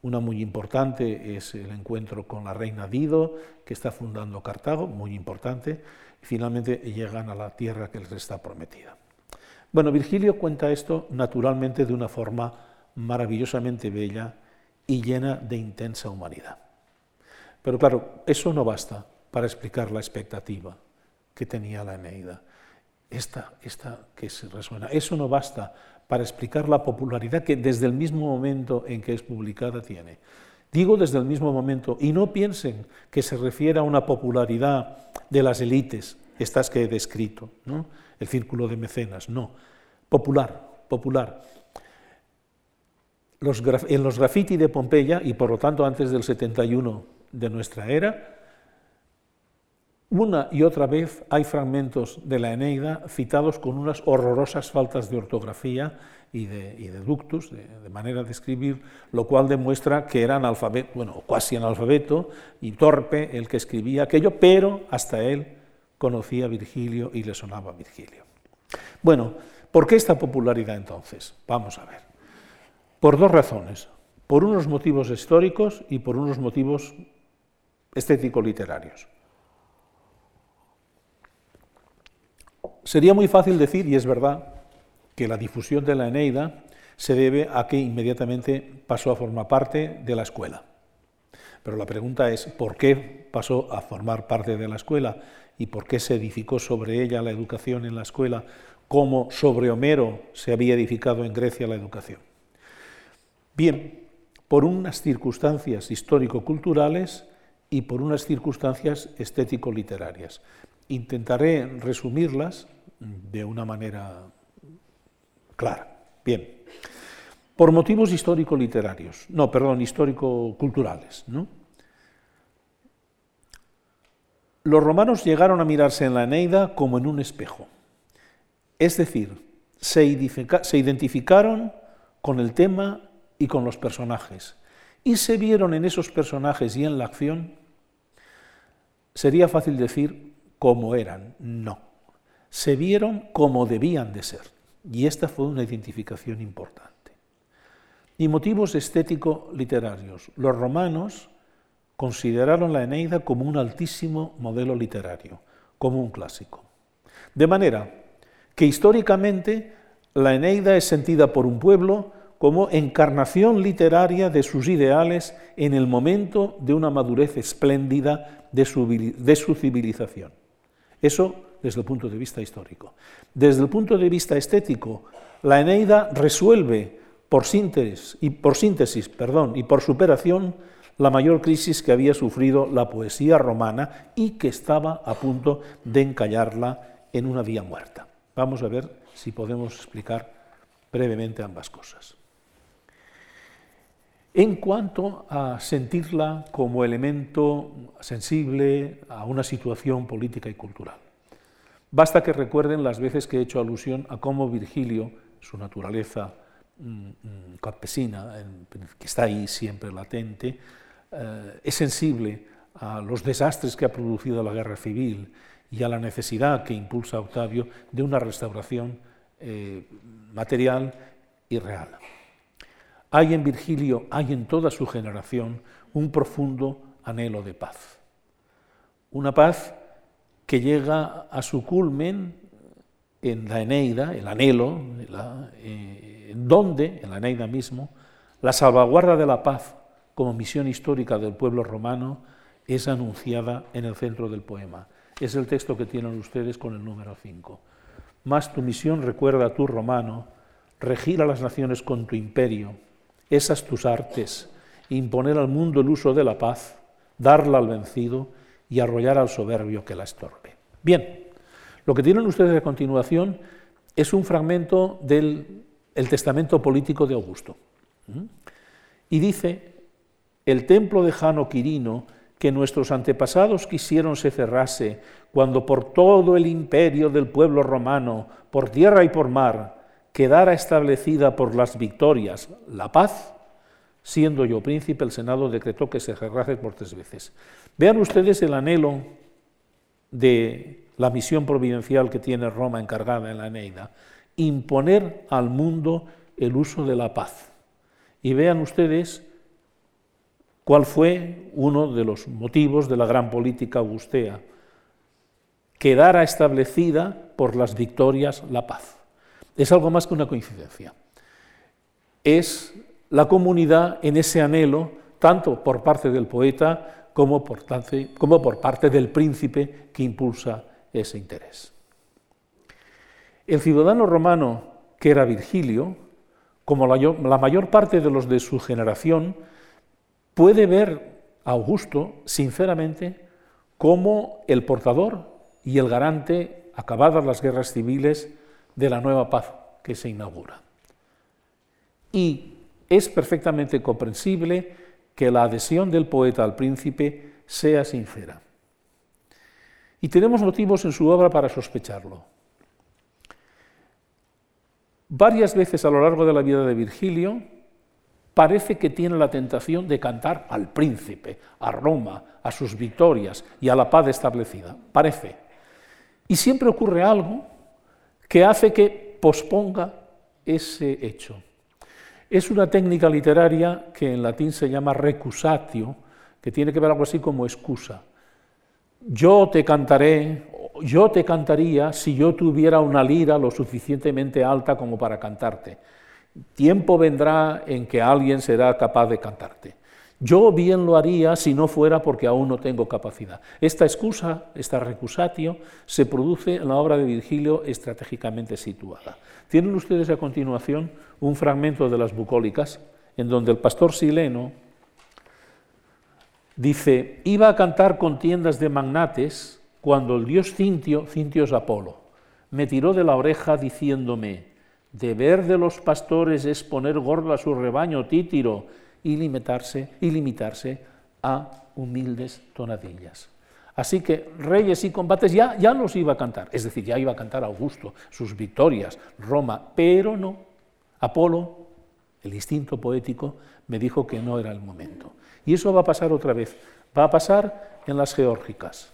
Una muy importante es el encuentro con la reina Dido, que está fundando Cartago, muy importante, y finalmente llegan a la tierra que les está prometida. Bueno, Virgilio cuenta esto naturalmente de una forma maravillosamente bella y llena de intensa humanidad. Pero claro, eso no basta para explicar la expectativa que tenía la Eneida. Esta, esta que se resuena. Eso no basta para explicar la popularidad que desde el mismo momento en que es publicada tiene. Digo desde el mismo momento, y no piensen que se refiere a una popularidad de las élites, estas que he descrito, ¿no? el círculo de mecenas, no, popular, popular. en los graffiti de Pompeya, y por lo tanto antes del 71 de nuestra era, una y otra vez hay fragmentos de la Eneida citados con unas horrorosas faltas de ortografía y de, ductus, de, manera de escribir, lo cual demuestra que era analfabeto, bueno, cuasi analfabeto y torpe el que escribía aquello, pero hasta él conocía Virgilio y le sonaba Virgilio. Bueno, ¿por qué esta popularidad entonces? Vamos a ver. Por dos razones. Por unos motivos históricos y por unos motivos estético-literarios. Sería muy fácil decir, y es verdad, que la difusión de la Eneida se debe a que inmediatamente pasó a formar parte de la escuela. Pero la pregunta es, ¿por qué pasó a formar parte de la escuela y por qué se edificó sobre ella la educación en la escuela como sobre Homero se había edificado en Grecia la educación? Bien, por unas circunstancias histórico-culturales y por unas circunstancias estético-literarias. Intentaré resumirlas de una manera clara. Bien. Por motivos histórico-literarios, no, perdón, histórico-culturales. ¿no? Los romanos llegaron a mirarse en la Eneida como en un espejo. Es decir, se identificaron con el tema y con los personajes. Y se vieron en esos personajes y en la acción, sería fácil decir cómo eran. No se vieron como debían de ser. Y esta fue una identificación importante. Y motivos estético-literarios. Los romanos consideraron la Eneida como un altísimo modelo literario, como un clásico. De manera que históricamente la Eneida es sentida por un pueblo como encarnación literaria de sus ideales en el momento de una madurez espléndida de su, de su civilización. Eso desde el punto de vista histórico. Desde el punto de vista estético, la Eneida resuelve por síntesis, y por, superación la mayor crisis que había sufrido la poesía romana y que estaba a punto de encallarla en una vía muerta. Vamos a ver si podemos explicar brevemente ambas cosas. En cuanto a sentirla como elemento sensible a una situación política y cultural. Basta que recuerden las veces que he hecho alusión a cómo Virgilio, su naturaleza mm, mm, campesina, que está ahí siempre latente, eh, es sensible a los desastres que ha producido la guerra civil y a la necesidad que impulsa Octavio de una restauración eh, material y real. Hay en Virgilio, hay en toda su generación un profundo anhelo de paz. Una paz que llega a su culmen en la Eneida, el anhelo, eh, en donde, en la Eneida mismo, la salvaguarda de la paz como misión histórica del pueblo romano es anunciada en el centro del poema. Es el texto que tienen ustedes con el número 5. Más tu misión recuerda tú, romano, regir a las naciones con tu imperio, esas tus artes, imponer al mundo el uso de la paz, darla al vencido y arrollar al soberbio que la estorbe. Bien, lo que tienen ustedes a continuación es un fragmento del testamento político de Augusto. Y dice, el templo de Jano Quirino, que nuestros antepasados quisieron se cerrase, cuando por todo el imperio del pueblo romano, por tierra y por mar, quedara establecida por las victorias la paz, siendo yo príncipe, el Senado decretó que se cerrase por tres veces. Vean ustedes el anhelo de la misión providencial que tiene Roma encargada en la Eneida, imponer al mundo el uso de la paz. Y vean ustedes cuál fue uno de los motivos de la gran política augustea, quedara establecida por las victorias la paz. Es algo más que una coincidencia. Es la comunidad en ese anhelo, tanto por parte del poeta como por, parte del príncipe que impulsa ese interés. El ciudadano romano, que era Virgilio, como la mayor parte de los de su generación, puede ver a Augusto, sinceramente, como el portador y el garante, acabadas las guerras civiles, de la nueva paz que se inaugura. Y es perfectamente comprensible que la adhesión del poeta al príncipe sea sincera. Y tenemos motivos en su obra para sospecharlo. Varias veces a lo largo de la vida de Virgilio parece que tiene la tentación de cantar al príncipe, a Roma, a sus victorias y a la paz establecida. Parece. Y siempre ocurre algo que hace que posponga ese hecho. Es una técnica literaria que en latín se llama recusatio, que tiene que ver algo así como excusa. Yo te cantaré, yo te cantaría si yo tuviera una lira lo suficientemente alta como para cantarte. Tiempo vendrá en que alguien será capaz de cantarte. Yo bien lo haría si no fuera porque aún no tengo capacidad. Esta excusa, esta recusatio, se produce en la obra de Virgilio estratégicamente situada. Tienen ustedes a continuación un fragmento de las bucólicas en donde el pastor sileno dice, iba a cantar con tiendas de magnates cuando el dios Cintio, Cintio es Apolo, me tiró de la oreja diciéndome, deber de los pastores es poner gordo a su rebaño títiro y limitarse, y limitarse a humildes tonadillas. Así que reyes y combates ya, ya los iba a cantar, es decir, ya iba a cantar Augusto, sus victorias, Roma, pero no. Apolo, el instinto poético, me dijo que no era el momento. Y eso va a pasar otra vez, va a pasar en las geórgicas.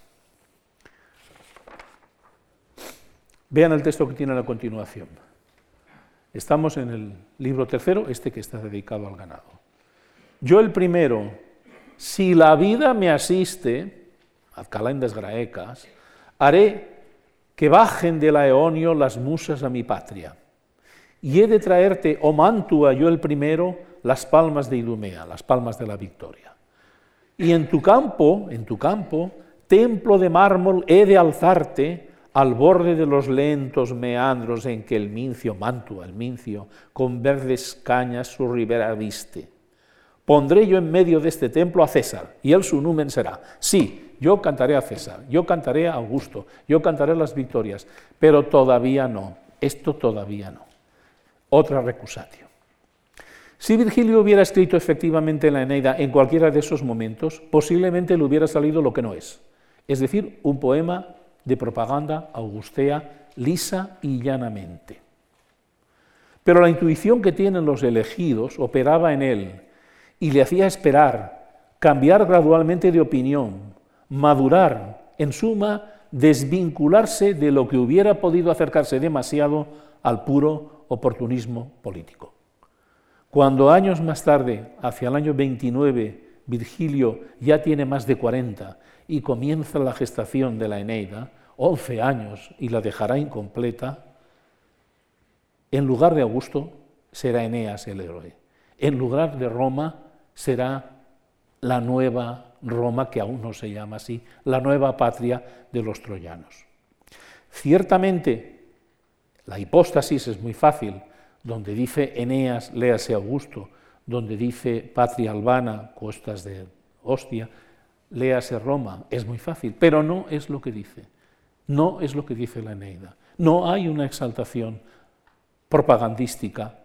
Vean el texto que tiene a continuación. Estamos en el libro tercero, este que está dedicado al ganado. Yo el primero, si la vida me asiste, ad calendas graecas, haré que bajen de la Eonio las musas a mi patria. Y he de traerte, oh Mantua, yo el primero, las palmas de Idumea, las palmas de la victoria. Y en tu campo, en tu campo, templo de mármol, he de alzarte al borde de los lentos meandros en que el Mincio, Mantua, el Mincio, con verdes cañas su ribera viste Pondré yo en medio de este templo a César, y él su numen será. Sí, yo cantaré a César, yo cantaré a Augusto, yo cantaré las victorias, pero todavía no, esto todavía no. Otra recusatio. Si Virgilio hubiera escrito efectivamente la Eneida en cualquiera de esos momentos, posiblemente le hubiera salido lo que no es, es decir, un poema de propaganda augustea lisa y llanamente. Pero la intuición que tienen los elegidos operaba en él y le hacía esperar, cambiar gradualmente de opinión, madurar, en suma, desvincularse de lo que hubiera podido acercarse demasiado al puro oportunismo político. Cuando años más tarde, hacia el año 29, Virgilio ya tiene más de 40 y comienza la gestación de la Eneida, 11 años y la dejará incompleta, en lugar de Augusto será Eneas el héroe. En lugar de Roma será la nueva Roma, que aún no se llama así, la nueva patria de los troyanos. Ciertamente, la hipóstasis es muy fácil, donde dice Eneas, léase Augusto, donde dice patria albana, costas de Ostia, léase Roma, es muy fácil, pero no es lo que dice, no es lo que dice la Eneida. No hay una exaltación propagandística,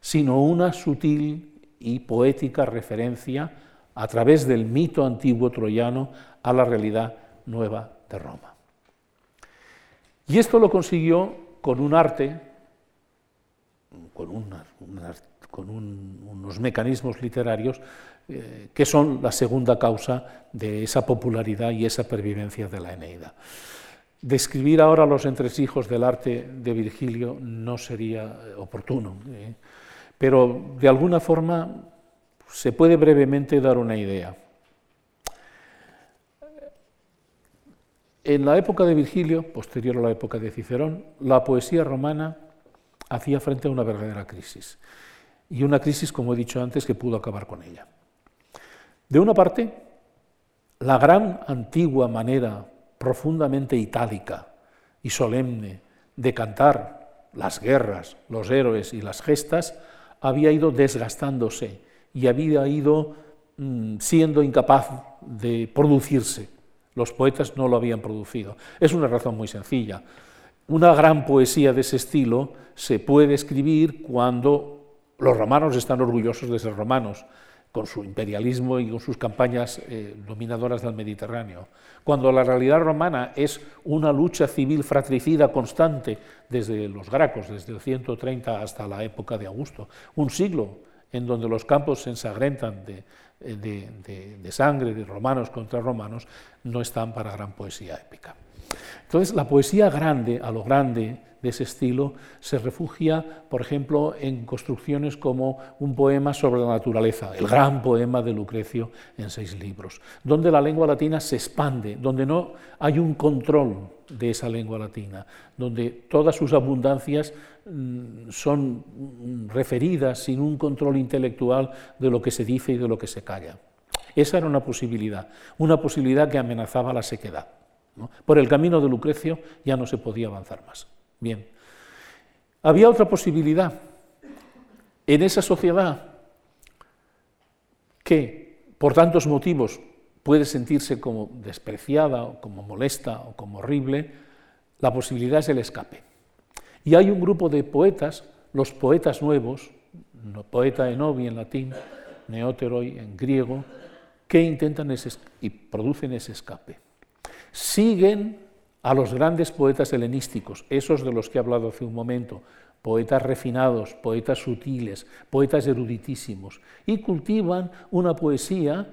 sino una sutil y poética referencia a través del mito antiguo troyano a la realidad nueva de Roma. Y esto lo consiguió con un arte, con, unos mecanismos literarios eh, que son la segunda causa de esa popularidad y esa pervivencia de la Eneida. Describir ahora los entresijos del arte de Virgilio no sería eh, oportuno. ¿eh? Pero de alguna forma se puede brevemente dar una idea. En la época de Virgilio, posterior a la época de Cicerón, la poesía romana hacía frente a una verdadera crisis. Y una crisis, como he dicho antes, que pudo acabar con ella. De una parte, la gran antigua manera profundamente itálica y solemne de cantar las guerras, los héroes y las gestas había ido desgastándose y había ido mm, siendo incapaz de producirse. Los poetas no lo habían producido. Es una razón muy sencilla. Una gran poesía de ese estilo se puede escribir cuando los romanos están orgullosos de ser romanos, con su imperialismo y con sus campañas eh, dominadoras del Mediterráneo. Cuando la realidad romana es una lucha civil fratricida constante desde los Gracos, desde el 130 hasta la época de Augusto, un siglo en donde los campos se ensangrentan de, de, sangre de romanos contra romanos, no están para gran poesía épica. Entonces, la poesía grande, a lo grande de ese estilo, se refugia, por ejemplo, en construcciones como un poema sobre la naturaleza, el gran poema de Lucrecio en seis libros, donde la lengua latina se expande, donde no hay un control de esa lengua latina, donde todas sus abundancias mm, son referidas sin un control intelectual de lo que se dice y de lo que se calla. Esa era una posibilidad, una posibilidad que amenazaba la sequedad. Por el camino de Lucrecio ya no se podía avanzar más. Bien, había otra posibilidad. En esa sociedad que por tantos motivos puede sentirse como despreciada o como molesta o como horrible, la posibilidad es el escape. Y hay un grupo de poetas, los poetas nuevos, poeta enovi en latín, neoteroi en griego, que intentan y producen ese escape siguen a los grandes poetas helenísticos, esos de los que he hablado hace un momento, poetas refinados, poetas sutiles, poetas eruditísimos, y cultivan una poesía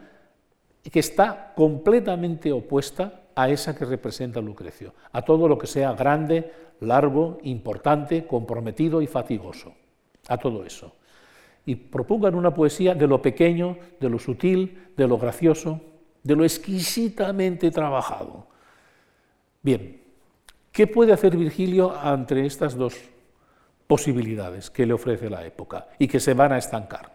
que está completamente opuesta a esa que representa Lucrecio, a todo lo que sea grande, largo, importante, comprometido y fatigoso, a todo eso. Y propongan una poesía de lo pequeño, de lo sutil, de lo gracioso, de lo exquisitamente trabajado, Bien, ¿qué puede hacer Virgilio ante estas dos posibilidades que le ofrece la época y que se van a estancar?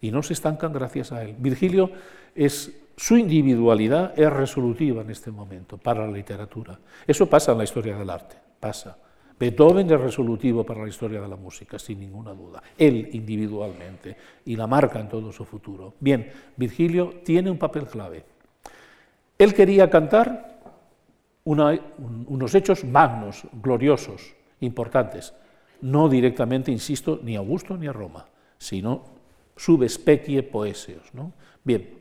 Y no se estancan gracias a él. Virgilio es su individualidad es resolutiva en este momento para la literatura. Eso pasa en la historia del arte, pasa. Beethoven es resolutivo para la historia de la música, sin ninguna duda. Él individualmente, y la marca en todo su futuro. Bien, Virgilio tiene un papel clave. Él quería cantar unos hechos magnos, gloriosos, importantes. No directamente, insisto, ni a Augusto ni a Roma, sino subespecie poeseos. ¿no? Bien.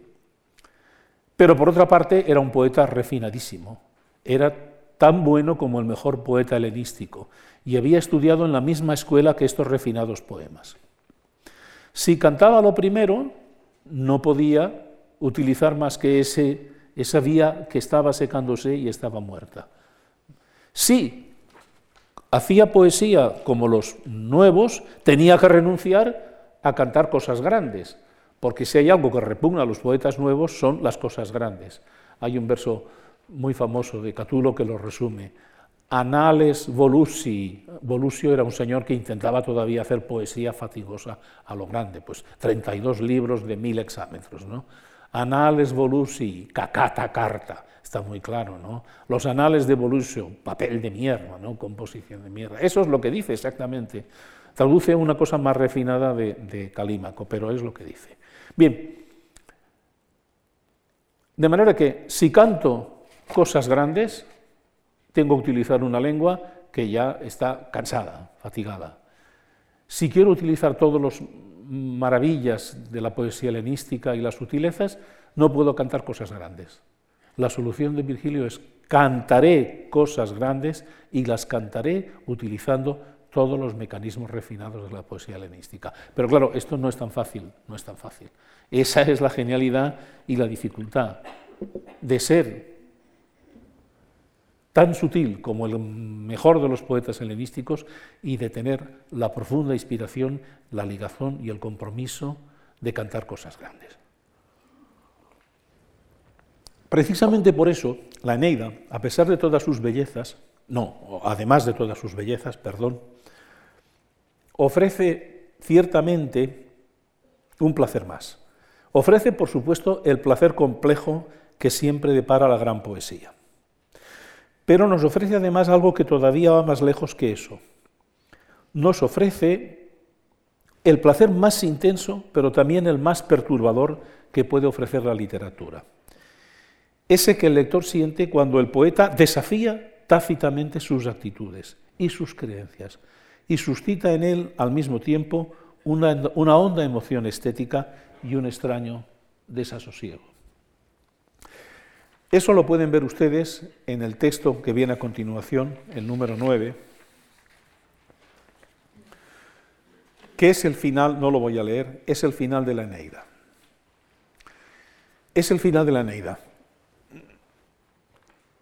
Pero por otra parte era un poeta refinadísimo. Era tan bueno como el mejor poeta helenístico y había estudiado en la misma escuela que estos refinados poemas. Si cantaba lo primero, no podía utilizar más que ese esa vía que estaba secándose y estaba muerta. Si hacía poesía como los nuevos, tenía que renunciar a cantar cosas grandes, porque si hay algo que repugna a los poetas nuevos son las cosas grandes. Hay un verso muy famoso de Catulo que lo resume. Anales Volusi. Volusio era un señor que intentaba todavía hacer poesía fatigosa a lo grande, pues 32 libros de mil exámetros, ¿no? Anales Volusi, cacata carta, está muy claro, ¿no? Los anales de Volusio, papel de mierda, ¿no? Composición de mierda. Eso es lo que dice exactamente. Traduce una cosa más refinada de, de Calímaco, pero es lo que dice. Bien, de manera que si canto cosas grandes, tengo que utilizar una lengua que ya está cansada, fatigada. Si quiero utilizar todos los maravillas de la poesía helenística y las sutilezas, no puedo cantar cosas grandes. La solución de Virgilio es cantaré cosas grandes y las cantaré utilizando todos los mecanismos refinados de la poesía helenística. Pero claro, esto no es tan fácil, no es tan fácil. Esa es la genialidad y la dificultad de ser tan sutil como el mejor de los poetas helenísticos y de tener la profunda inspiración, la ligazón y el compromiso de cantar cosas grandes. Precisamente por eso, la Eneida, a pesar de todas sus bellezas, no, además de todas sus bellezas, perdón, ofrece ciertamente un placer más. Ofrece, por supuesto, el placer complejo que siempre depara la gran poesía. Pero nos ofrece además algo que todavía va más lejos que eso. Nos ofrece el placer más intenso, pero también el más perturbador que puede ofrecer la literatura. Ese que el lector siente cuando el poeta desafía tácitamente sus actitudes y sus creencias y suscita en él al mismo tiempo una, una honda emoción estética y un extraño desasosiego. Eso lo pueden ver ustedes en el texto que viene a continuación, el número 9, que es el final, no lo voy a leer, es el final de la Eneida. Es el final de la Eneida.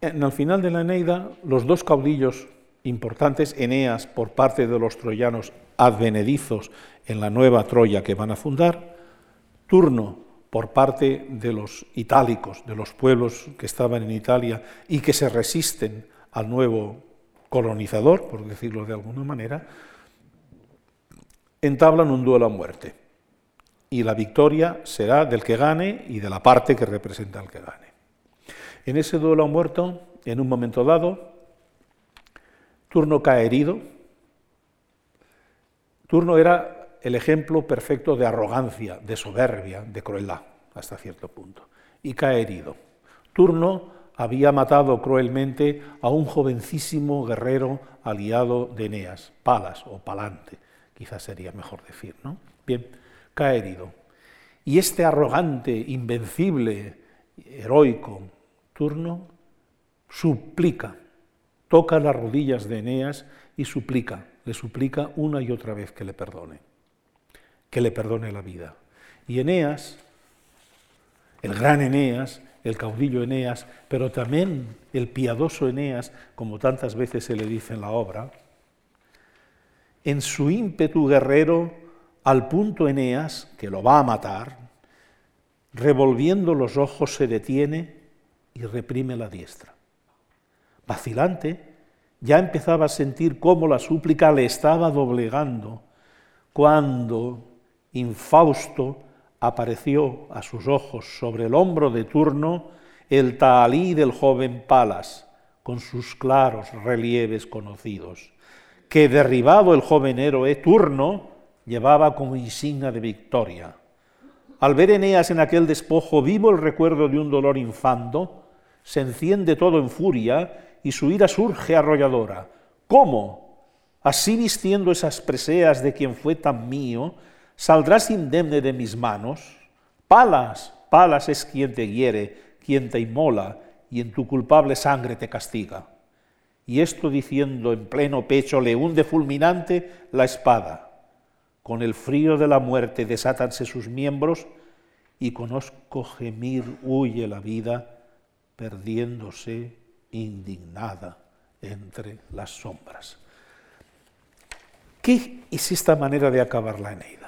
En el final de la Eneida, los dos caudillos importantes, Eneas por parte de los troyanos advenedizos en la nueva Troya que van a fundar, Turno por parte de los itálicos, de los pueblos que estaban en Italia y que se resisten al nuevo colonizador, por decirlo de alguna manera, entablan un duelo a muerte. Y la victoria será del que gane y de la parte que representa al que gane. En ese duelo a muerto, en un momento dado, Turno cae herido. Turno era el ejemplo perfecto de arrogancia, de soberbia, de crueldad, hasta cierto punto, y cae herido. Turno había matado cruelmente a un jovencísimo guerrero aliado de Eneas, Palas o Palante, quizás sería mejor decir, ¿no? Bien, cae herido. Y este arrogante, invencible, heroico Turno suplica, toca las rodillas de Eneas y suplica, le suplica una y otra vez que le perdone que le perdone la vida. Y Eneas, el gran Eneas, el caudillo Eneas, pero también el piadoso Eneas, como tantas veces se le dice en la obra, en su ímpetu guerrero, al punto Eneas, que lo va a matar, revolviendo los ojos se detiene y reprime la diestra. Vacilante, ya empezaba a sentir cómo la súplica le estaba doblegando, cuando infausto, apareció a sus ojos sobre el hombro de turno el tahalí del joven Palas, con sus claros relieves conocidos, que derribado el joven héroe turno llevaba como insignia de victoria. Al ver Eneas en aquel despojo vivo el recuerdo de un dolor infando, se enciende todo en furia y su ira surge arrolladora. ¿Cómo? Así vistiendo esas preseas de quien fue tan mío, ¿Saldrás indemne de mis manos? Palas, Palas es quien te hiere, quien te inmola, y en tu culpable sangre te castiga. Y esto diciendo en pleno pecho le hunde fulminante la espada. Con el frío de la muerte desátanse sus miembros y conozco gemir huye la vida, perdiéndose indignada entre las sombras. ¿Qué es esta manera de acabar la Eneida?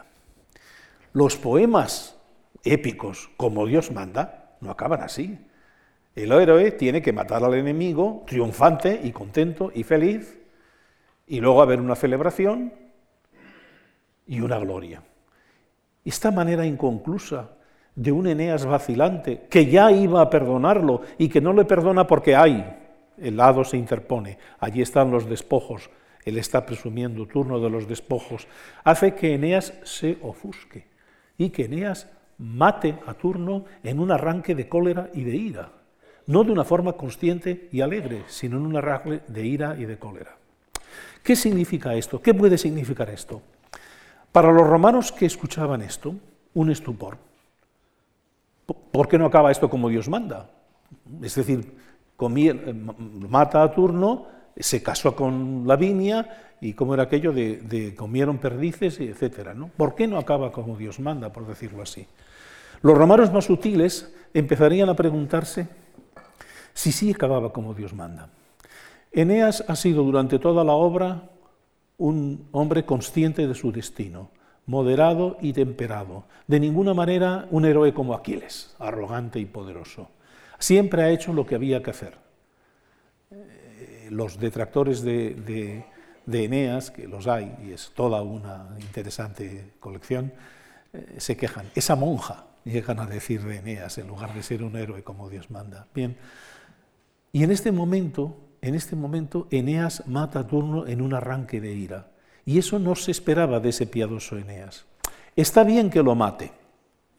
Los poemas épicos, como Dios manda, no acaban así. El héroe tiene que matar al enemigo triunfante y contento y feliz, y luego haber una celebración y una gloria. Esta manera inconclusa de un Eneas vacilante, que ya iba a perdonarlo y que no le perdona porque hay, el lado se interpone, allí están los despojos, él está presumiendo turno de los despojos, hace que Eneas se ofusque y que Eneas mate a Turno en un arranque de cólera y de ira, no de una forma consciente y alegre, sino en un arranque de ira y de cólera. ¿Qué significa esto? ¿Qué puede significar esto? Para los romanos que escuchaban esto, un estupor. ¿Por qué no acaba esto como Dios manda? Es decir, mata a Turno, se casó con Lavinia y cómo era aquello de, comieron perdices, etc. ¿no? ¿Por qué no acaba como Dios manda, por decirlo así? Los romanos más sutiles empezarían a preguntarse si sí acababa como Dios manda. Eneas ha sido durante toda la obra un hombre consciente de su destino, moderado y temperado, de ninguna manera un héroe como Aquiles, arrogante y poderoso. Siempre ha hecho lo que había que hacer. Eh, los detractores de de Eneas, que los hay y es toda una interesante colección, eh, se quejan. Esa monja, llegan a decir de Eneas, en lugar de ser un héroe como Dios manda. Bien, y en este momento, en este momento, Eneas mata a Turno en un arranque de ira. Y eso no se esperaba de ese piadoso Eneas. Está bien que lo mate,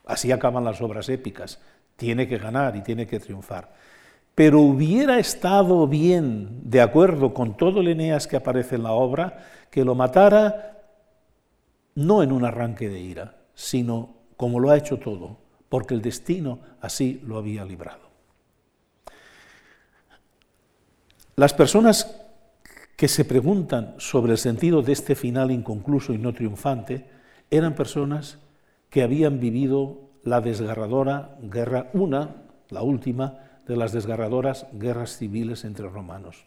así acaban las obras épicas, tiene que ganar y tiene que triunfar. Pero hubiera estado bien, de acuerdo con todo el Eneas que aparece en la obra, que lo matara no en un arranque de ira, sino como lo ha hecho todo, porque el destino así lo había librado. Las personas que se preguntan sobre el sentido de este final inconcluso y no triunfante eran personas que habían vivido la desgarradora guerra, una, la última, de las desgarradoras guerras civiles entre romanos.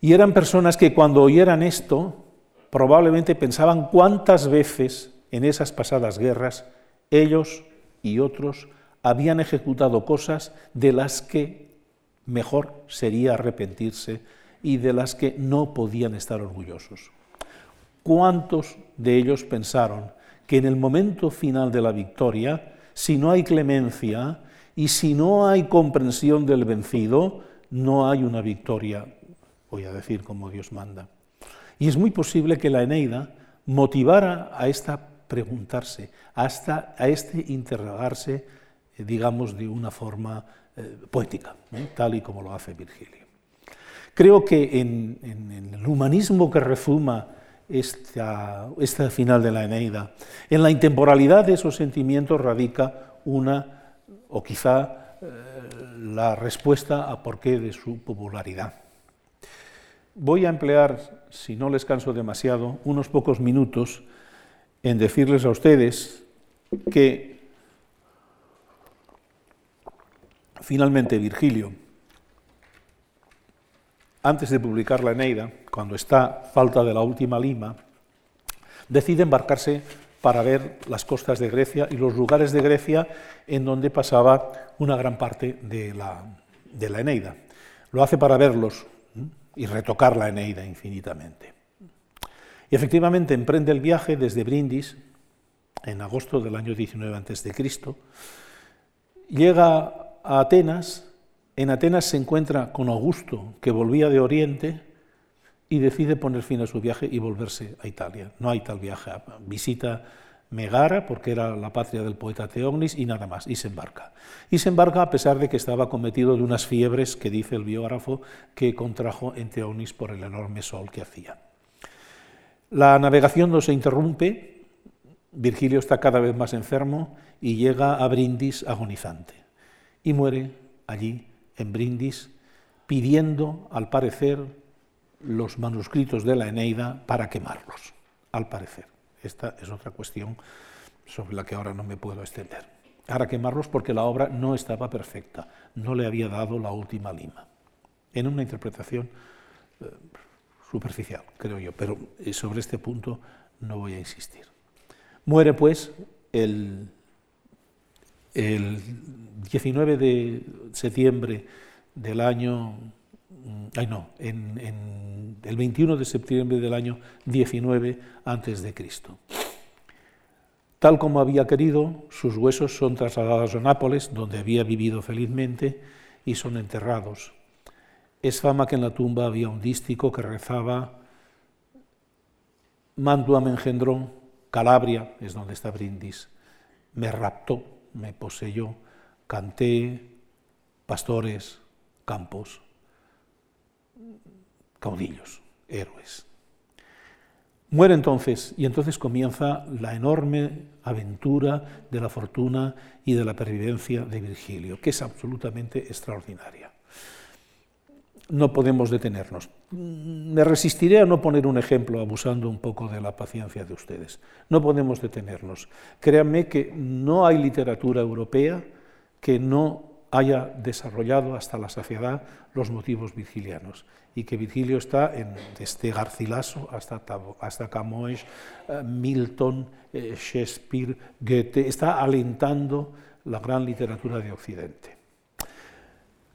Y eran personas que cuando oyeran esto, probablemente pensaban cuántas veces en esas pasadas guerras ellos y otros habían ejecutado cosas de las que mejor sería arrepentirse y de las que no podían estar orgullosos. ¿Cuántos de ellos pensaron que en el momento final de la victoria, si no hay clemencia y si no hay comprensión del vencido, no hay una victoria, voy a decir como Dios manda? Y es muy posible que la Eneida motivara a esta preguntarse, hasta a este interrogarse, eh, digamos, de una forma eh, poética, ¿eh? tal y como lo hace Virgilio. Creo que en, el humanismo que refuma esta, esta, final de la Eneida, en la intemporalidad de esos sentimientos radica una, o quizá la respuesta a por qué de su popularidad. Voy a emplear, si no les canso demasiado, unos pocos minutos en decirles a ustedes que finalmente Virgilio, antes de publicar la Eneida, cuando está falta de la última lima, decide embarcarse para ver las costas de Grecia y los lugares de Grecia en donde pasaba una gran parte de la, de la Eneida. Lo hace para verlos y retocar la Eneida infinitamente. Y efectivamente emprende el viaje desde Brindis en agosto del año 19 a.C. Llega a Atenas, en Atenas se encuentra con Augusto, que volvía de Oriente, y decide poner fin a su viaje y volverse a Italia. No hay tal viaje, visita Megara, porque era la patria del poeta Teognis, y nada más, y se embarca. Y se embarca a pesar de que estaba cometido de unas fiebres que dice el biógrafo que contrajo en Teognis por el enorme sol que hacía. La navegación no se interrumpe, Virgilio está cada vez más enfermo y llega a Brindis agonizante. Y muere allí, en Brindis, pidiendo, al parecer, los manuscritos de la Eneida para quemarlos, al parecer. Esta es otra cuestión sobre la que ahora no me puedo extender. Para quemarlos porque la obra no estaba perfecta, no le había dado la última lima. En una interpretación eh, superficial, creo yo, pero eh, sobre este punto no voy a insistir. Muere pues el, el 19 de septiembre del año, ay no, en, el 21 de septiembre del año 19 antes de Cristo. Tal como había querido, sus huesos son trasladados a Nápoles, donde había vivido felizmente, y son enterrados. Es fama que en la tumba había un dístico que rezaba Mantua me engendró, Calabria es donde está Brindis, me raptó, me poseyó, canté, pastores, campos, caudillos, héroes. Muere entonces y entonces comienza la enorme aventura de la fortuna y de la pervivencia de Virgilio, que es absolutamente extraordinaria no podemos detenernos. Me resistiré a no poner un ejemplo abusando un poco de la paciencia de ustedes. No podemos detenernos. Créanme que no hay literatura europea que no haya desarrollado hasta la saciedad los motivos virgilianos y que Virgilio está en, desde Garcilaso hasta, hasta Camões, eh, Milton, eh, Shakespeare, Goethe, está alentando la gran literatura de Occidente.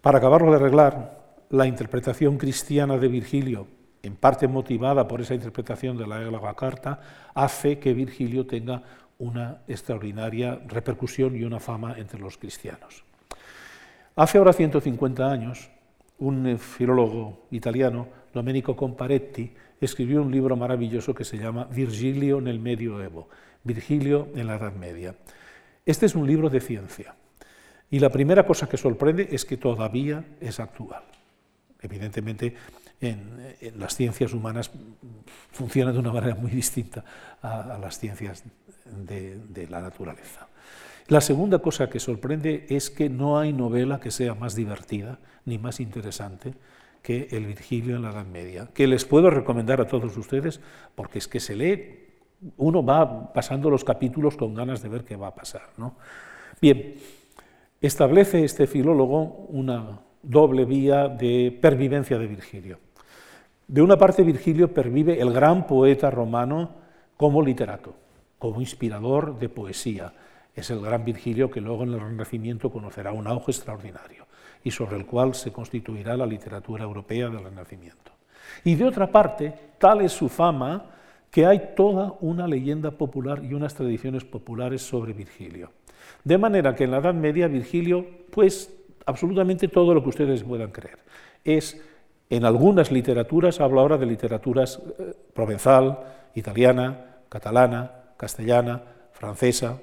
Para acabarlo de arreglar, la interpretación cristiana de Virgilio, en parte motivada por esa interpretación de la Élaga Carta, hace que Virgilio tenga una extraordinaria repercusión y una fama entre los cristianos. Hace ahora 150 años, un filólogo italiano, Domenico Comparetti, escribió un libro maravilloso que se llama Virgilio en el Medioevo, Virgilio en la Edad Media. Este es un libro de ciencia. Y la primera cosa que sorprende es que todavía es actual. Evidentemente, en, las ciencias humanas funciona de una manera muy distinta a, las ciencias de, la naturaleza. La segunda cosa que sorprende es que no hay novela que sea más divertida ni más interesante que el Virgilio en la Edad Media, que les puedo recomendar a todos ustedes porque es que se lee, uno va pasando los capítulos con ganas de ver qué va a pasar. ¿no? Bien, establece este filólogo una doble vía de pervivencia de Virgilio. De una parte, Virgilio pervive el gran poeta romano como literato, como inspirador de poesía. Es el gran Virgilio que luego en el Renacimiento conocerá un auge extraordinario y sobre el cual se constituirá la literatura europea del Renacimiento. Y de otra parte, tal es su fama que hay toda una leyenda popular y unas tradiciones populares sobre Virgilio. De manera que en la Edad Media Virgilio, pues absolutamente todo lo que ustedes puedan creer. Es en algunas literaturas, hablo ahora de literaturas eh, provenzal, italiana, catalana, castellana, francesa,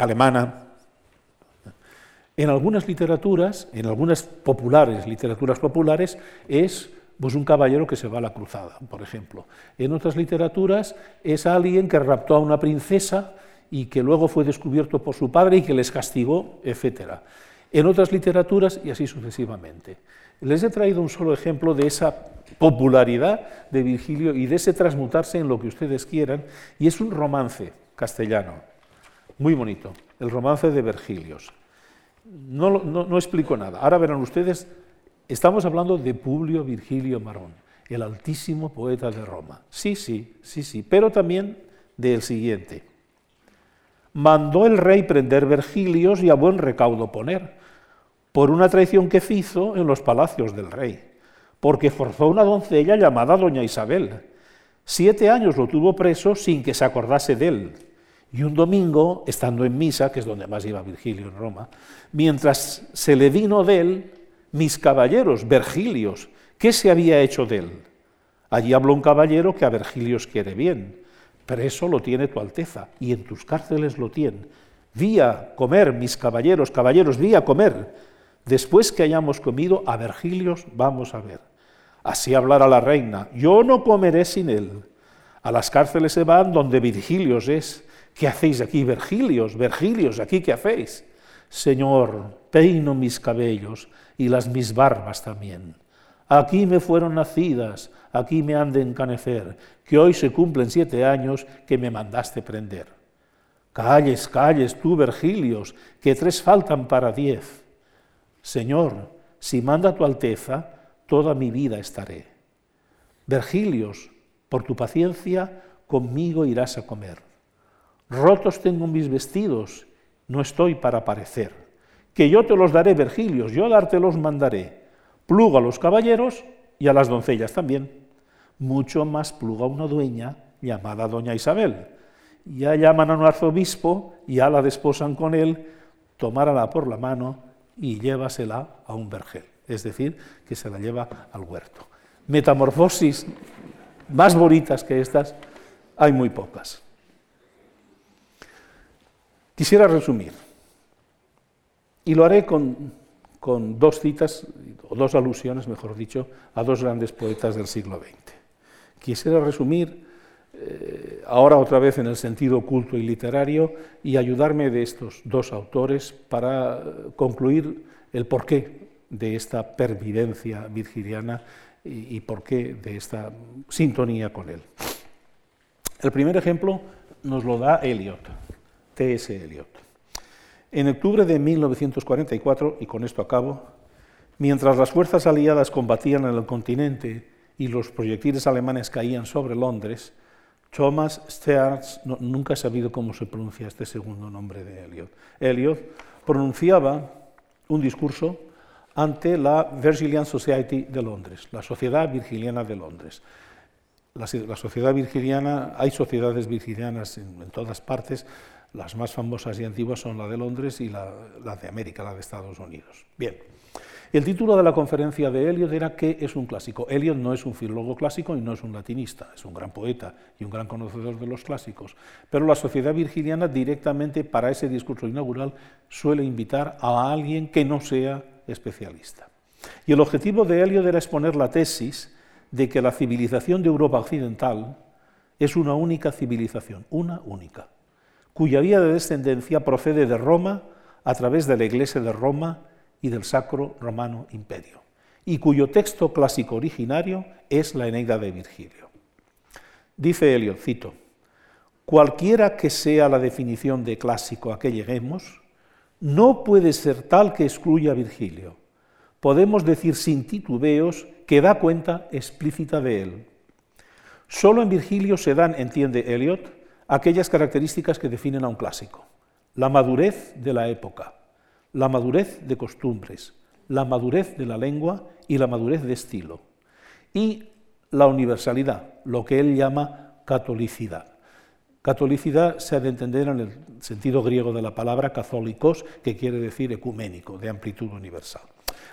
alemana. En algunas literaturas, en algunas populares, literaturas populares, es pues, un caballero que se va a la cruzada, por ejemplo. En otras literaturas es alguien que raptó a una princesa y que luego fue descubierto por su padre y que les castigó, etc. En otras literaturas y así sucesivamente. Les he traído un solo ejemplo de esa popularidad de Virgilio y de ese transmutarse en lo que ustedes quieran, y es un romance castellano, muy bonito, el romance de Virgilios. No, no, explico nada. Ahora verán ustedes, estamos hablando de Publio Virgilio Marón, el altísimo poeta de Roma. Sí, sí, sí, sí, pero también del siguiente. Mandó el rey prender Virgilios y a buen recaudo poner por una traición que hizo en los palacios del rey, porque forzó una doncella llamada doña Isabel. Siete años lo tuvo preso sin que se acordase de él. Y un domingo, estando en misa, que es donde más iba Virgilio en Roma, mientras se le vino de él, mis caballeros, Virgilios, ¿qué se había hecho de él? Allí habló un caballero que a Virgilios quiere bien. Preso lo tiene tu Alteza, y en tus cárceles lo tiene. Vi a comer, mis caballeros, caballeros, vi a comer Después que hayamos comido, a Vergilios vamos a ver. Así hablará la reina, yo no comeré sin él. A las cárceles se van donde Virgilios es. ¿Qué hacéis aquí, Vergilios? Vergilios, ¿aquí qué hacéis? Señor, peino mis cabellos y las mis barbas también. Aquí me fueron nacidas, aquí me han de encanecer, que hoy se cumplen siete años que me mandaste prender. Calles, calles tú, Vergilios, que tres faltan para diez. Señor, si manda tu Alteza, toda mi vida estaré. Vergilios, por tu paciencia, conmigo irás a comer. Rotos tengo mis vestidos, no estoy para parecer. Que yo te los daré, Vergilios, yo dártelos mandaré. Pluga a los caballeros y a las doncellas también. Mucho más pluga una dueña llamada Doña Isabel. Ya llaman a un arzobispo, ya la desposan con él, tomárala por la mano y llévasela a un vergel, es decir, que se la lleva al huerto. Metamorfosis más bonitas que estas hay muy pocas. Quisiera resumir, y lo haré con, con dos citas, o dos alusiones, mejor dicho, a dos grandes poetas del siglo XX. Quisiera resumir eh, ahora otra vez en el sentido oculto y literario, y ayudarme de estos dos autores para concluir el porqué de esta pervivencia virgiliana y, y porqué de esta sintonía con él. El primer ejemplo nos lo da Eliot, T.S. Eliot. En octubre de 1944, y con esto acabo, mientras las fuerzas aliadas combatían en el continente y los proyectiles alemanes caían sobre Londres, Thomas Stearns, nunca he sabido cómo se pronuncia este segundo nombre de Eliot. Eliot pronunciaba un discurso ante la Virgilian Society de Londres, la Sociedad Virgiliana de Londres. La, sociedad virgiliana, hay sociedades virgilianas en, todas partes, las más famosas y antiguas son la de Londres y la, de América, la de Estados Unidos. Bien, El título de la conferencia de Eliot era ¿Qué es un clásico? Eliot no es un filólogo clásico y no es un latinista, es un gran poeta y un gran conocedor de los clásicos, pero la sociedad virgiliana directamente para ese discurso inaugural suele invitar a alguien que no sea especialista. Y el objetivo de Eliot era exponer la tesis de que la civilización de Europa occidental es una única civilización, una única, cuya vía de descendencia procede de Roma a través de la Iglesia de Roma y del Sacro Romano Imperio, y cuyo texto clásico originario es la Eneida de Virgilio. Dice Eliot, cito, cualquiera que sea la definición de clásico a que lleguemos, no puede ser tal que excluya a Virgilio. Podemos decir sin titubeos que da cuenta explícita de él. Solo en Virgilio se dan, entiende Eliot, aquellas características que definen a un clásico. La madurez de la época, la madurez de costumbres, la madurez de la lengua y la madurez de estilo. Y la universalidad, lo que él llama catolicidad. Catolicidad se ha de entender en el sentido griego de la palabra católicos, que quiere decir ecuménico, de amplitud universal.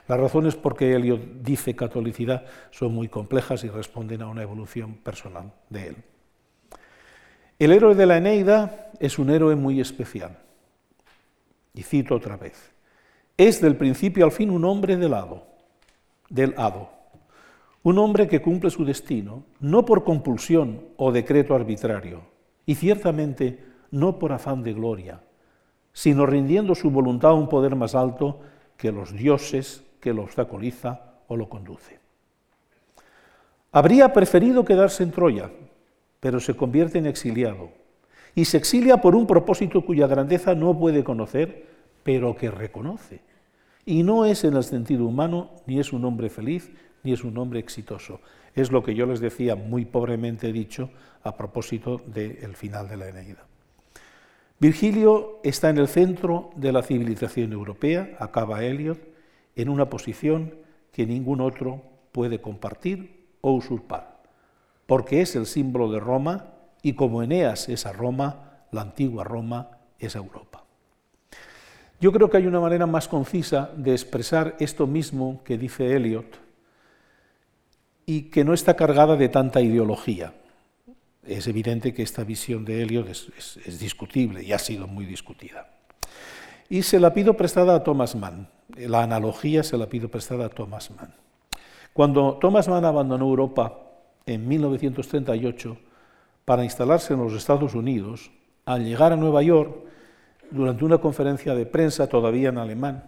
Las razones por qué Elio dice catolicidad son muy complejas y responden a una evolución personal de él. El héroe de la Eneida es un héroe muy especial. Y cito otra vez. Es del principio al fin un hombre del hado, del hado. Un hombre que cumple su destino, no por compulsión o decreto arbitrario, y ciertamente no por afán de gloria, sino rindiendo su voluntad a un poder más alto que los dioses que lo obstaculiza o lo conduce. Habría preferido quedarse en Troya, pero se convierte en exiliado y se exilia por un propósito cuya grandeza no puede conocer, pero que reconoce. Y no es en el sentido humano, ni es un hombre feliz, ni es un hombre exitoso. Es lo que yo les decía muy pobremente dicho a propósito del final de la Eneida. Virgilio está en el centro de la civilización europea, acaba Eliot, en una posición que ningún otro puede compartir o usurpar, porque es el símbolo de Roma y como Eneas es a Roma, la antigua Roma es Europa. Yo creo que hay una manera más concisa de expresar esto mismo que dice Eliot y que no está cargada de tanta ideología. Es evidente que esta visión de Eliot es, discutible y ha sido muy discutida. Y se la pido prestada a Thomas Mann. La analogía se la pido prestada a Thomas Mann. Cuando Thomas Mann abandonó Europa en 1938, para instalarse en los Estados Unidos, al llegar a Nueva York, durante una conferencia de prensa todavía en alemán,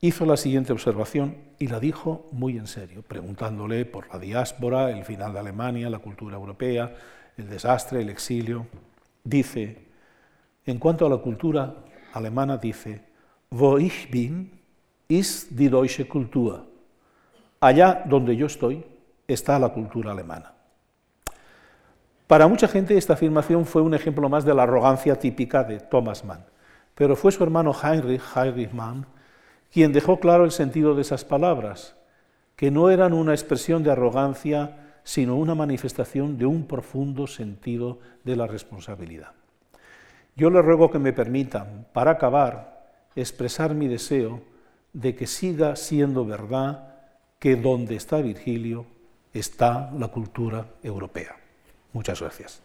hizo la siguiente observación y la dijo muy en serio, preguntándole por la diáspora, el final de Alemania, la cultura europea, el desastre, el exilio. Dice, en cuanto a la cultura alemana, dice, wo ich bin, ist die deutsche Kultur. Allá donde yo estoy está la cultura alemana. Para mucha gente esta afirmación fue un ejemplo más de la arrogancia típica de Thomas Mann, pero fue su hermano Heinrich, Heinrich Mann, quien dejó claro el sentido de esas palabras, que no eran una expresión de arrogancia, sino una manifestación de un profundo sentido de la responsabilidad. Yo le ruego que me permitan, para acabar, expresar mi deseo de que siga siendo verdad que donde está Virgilio está la cultura europea. Muchas gracias.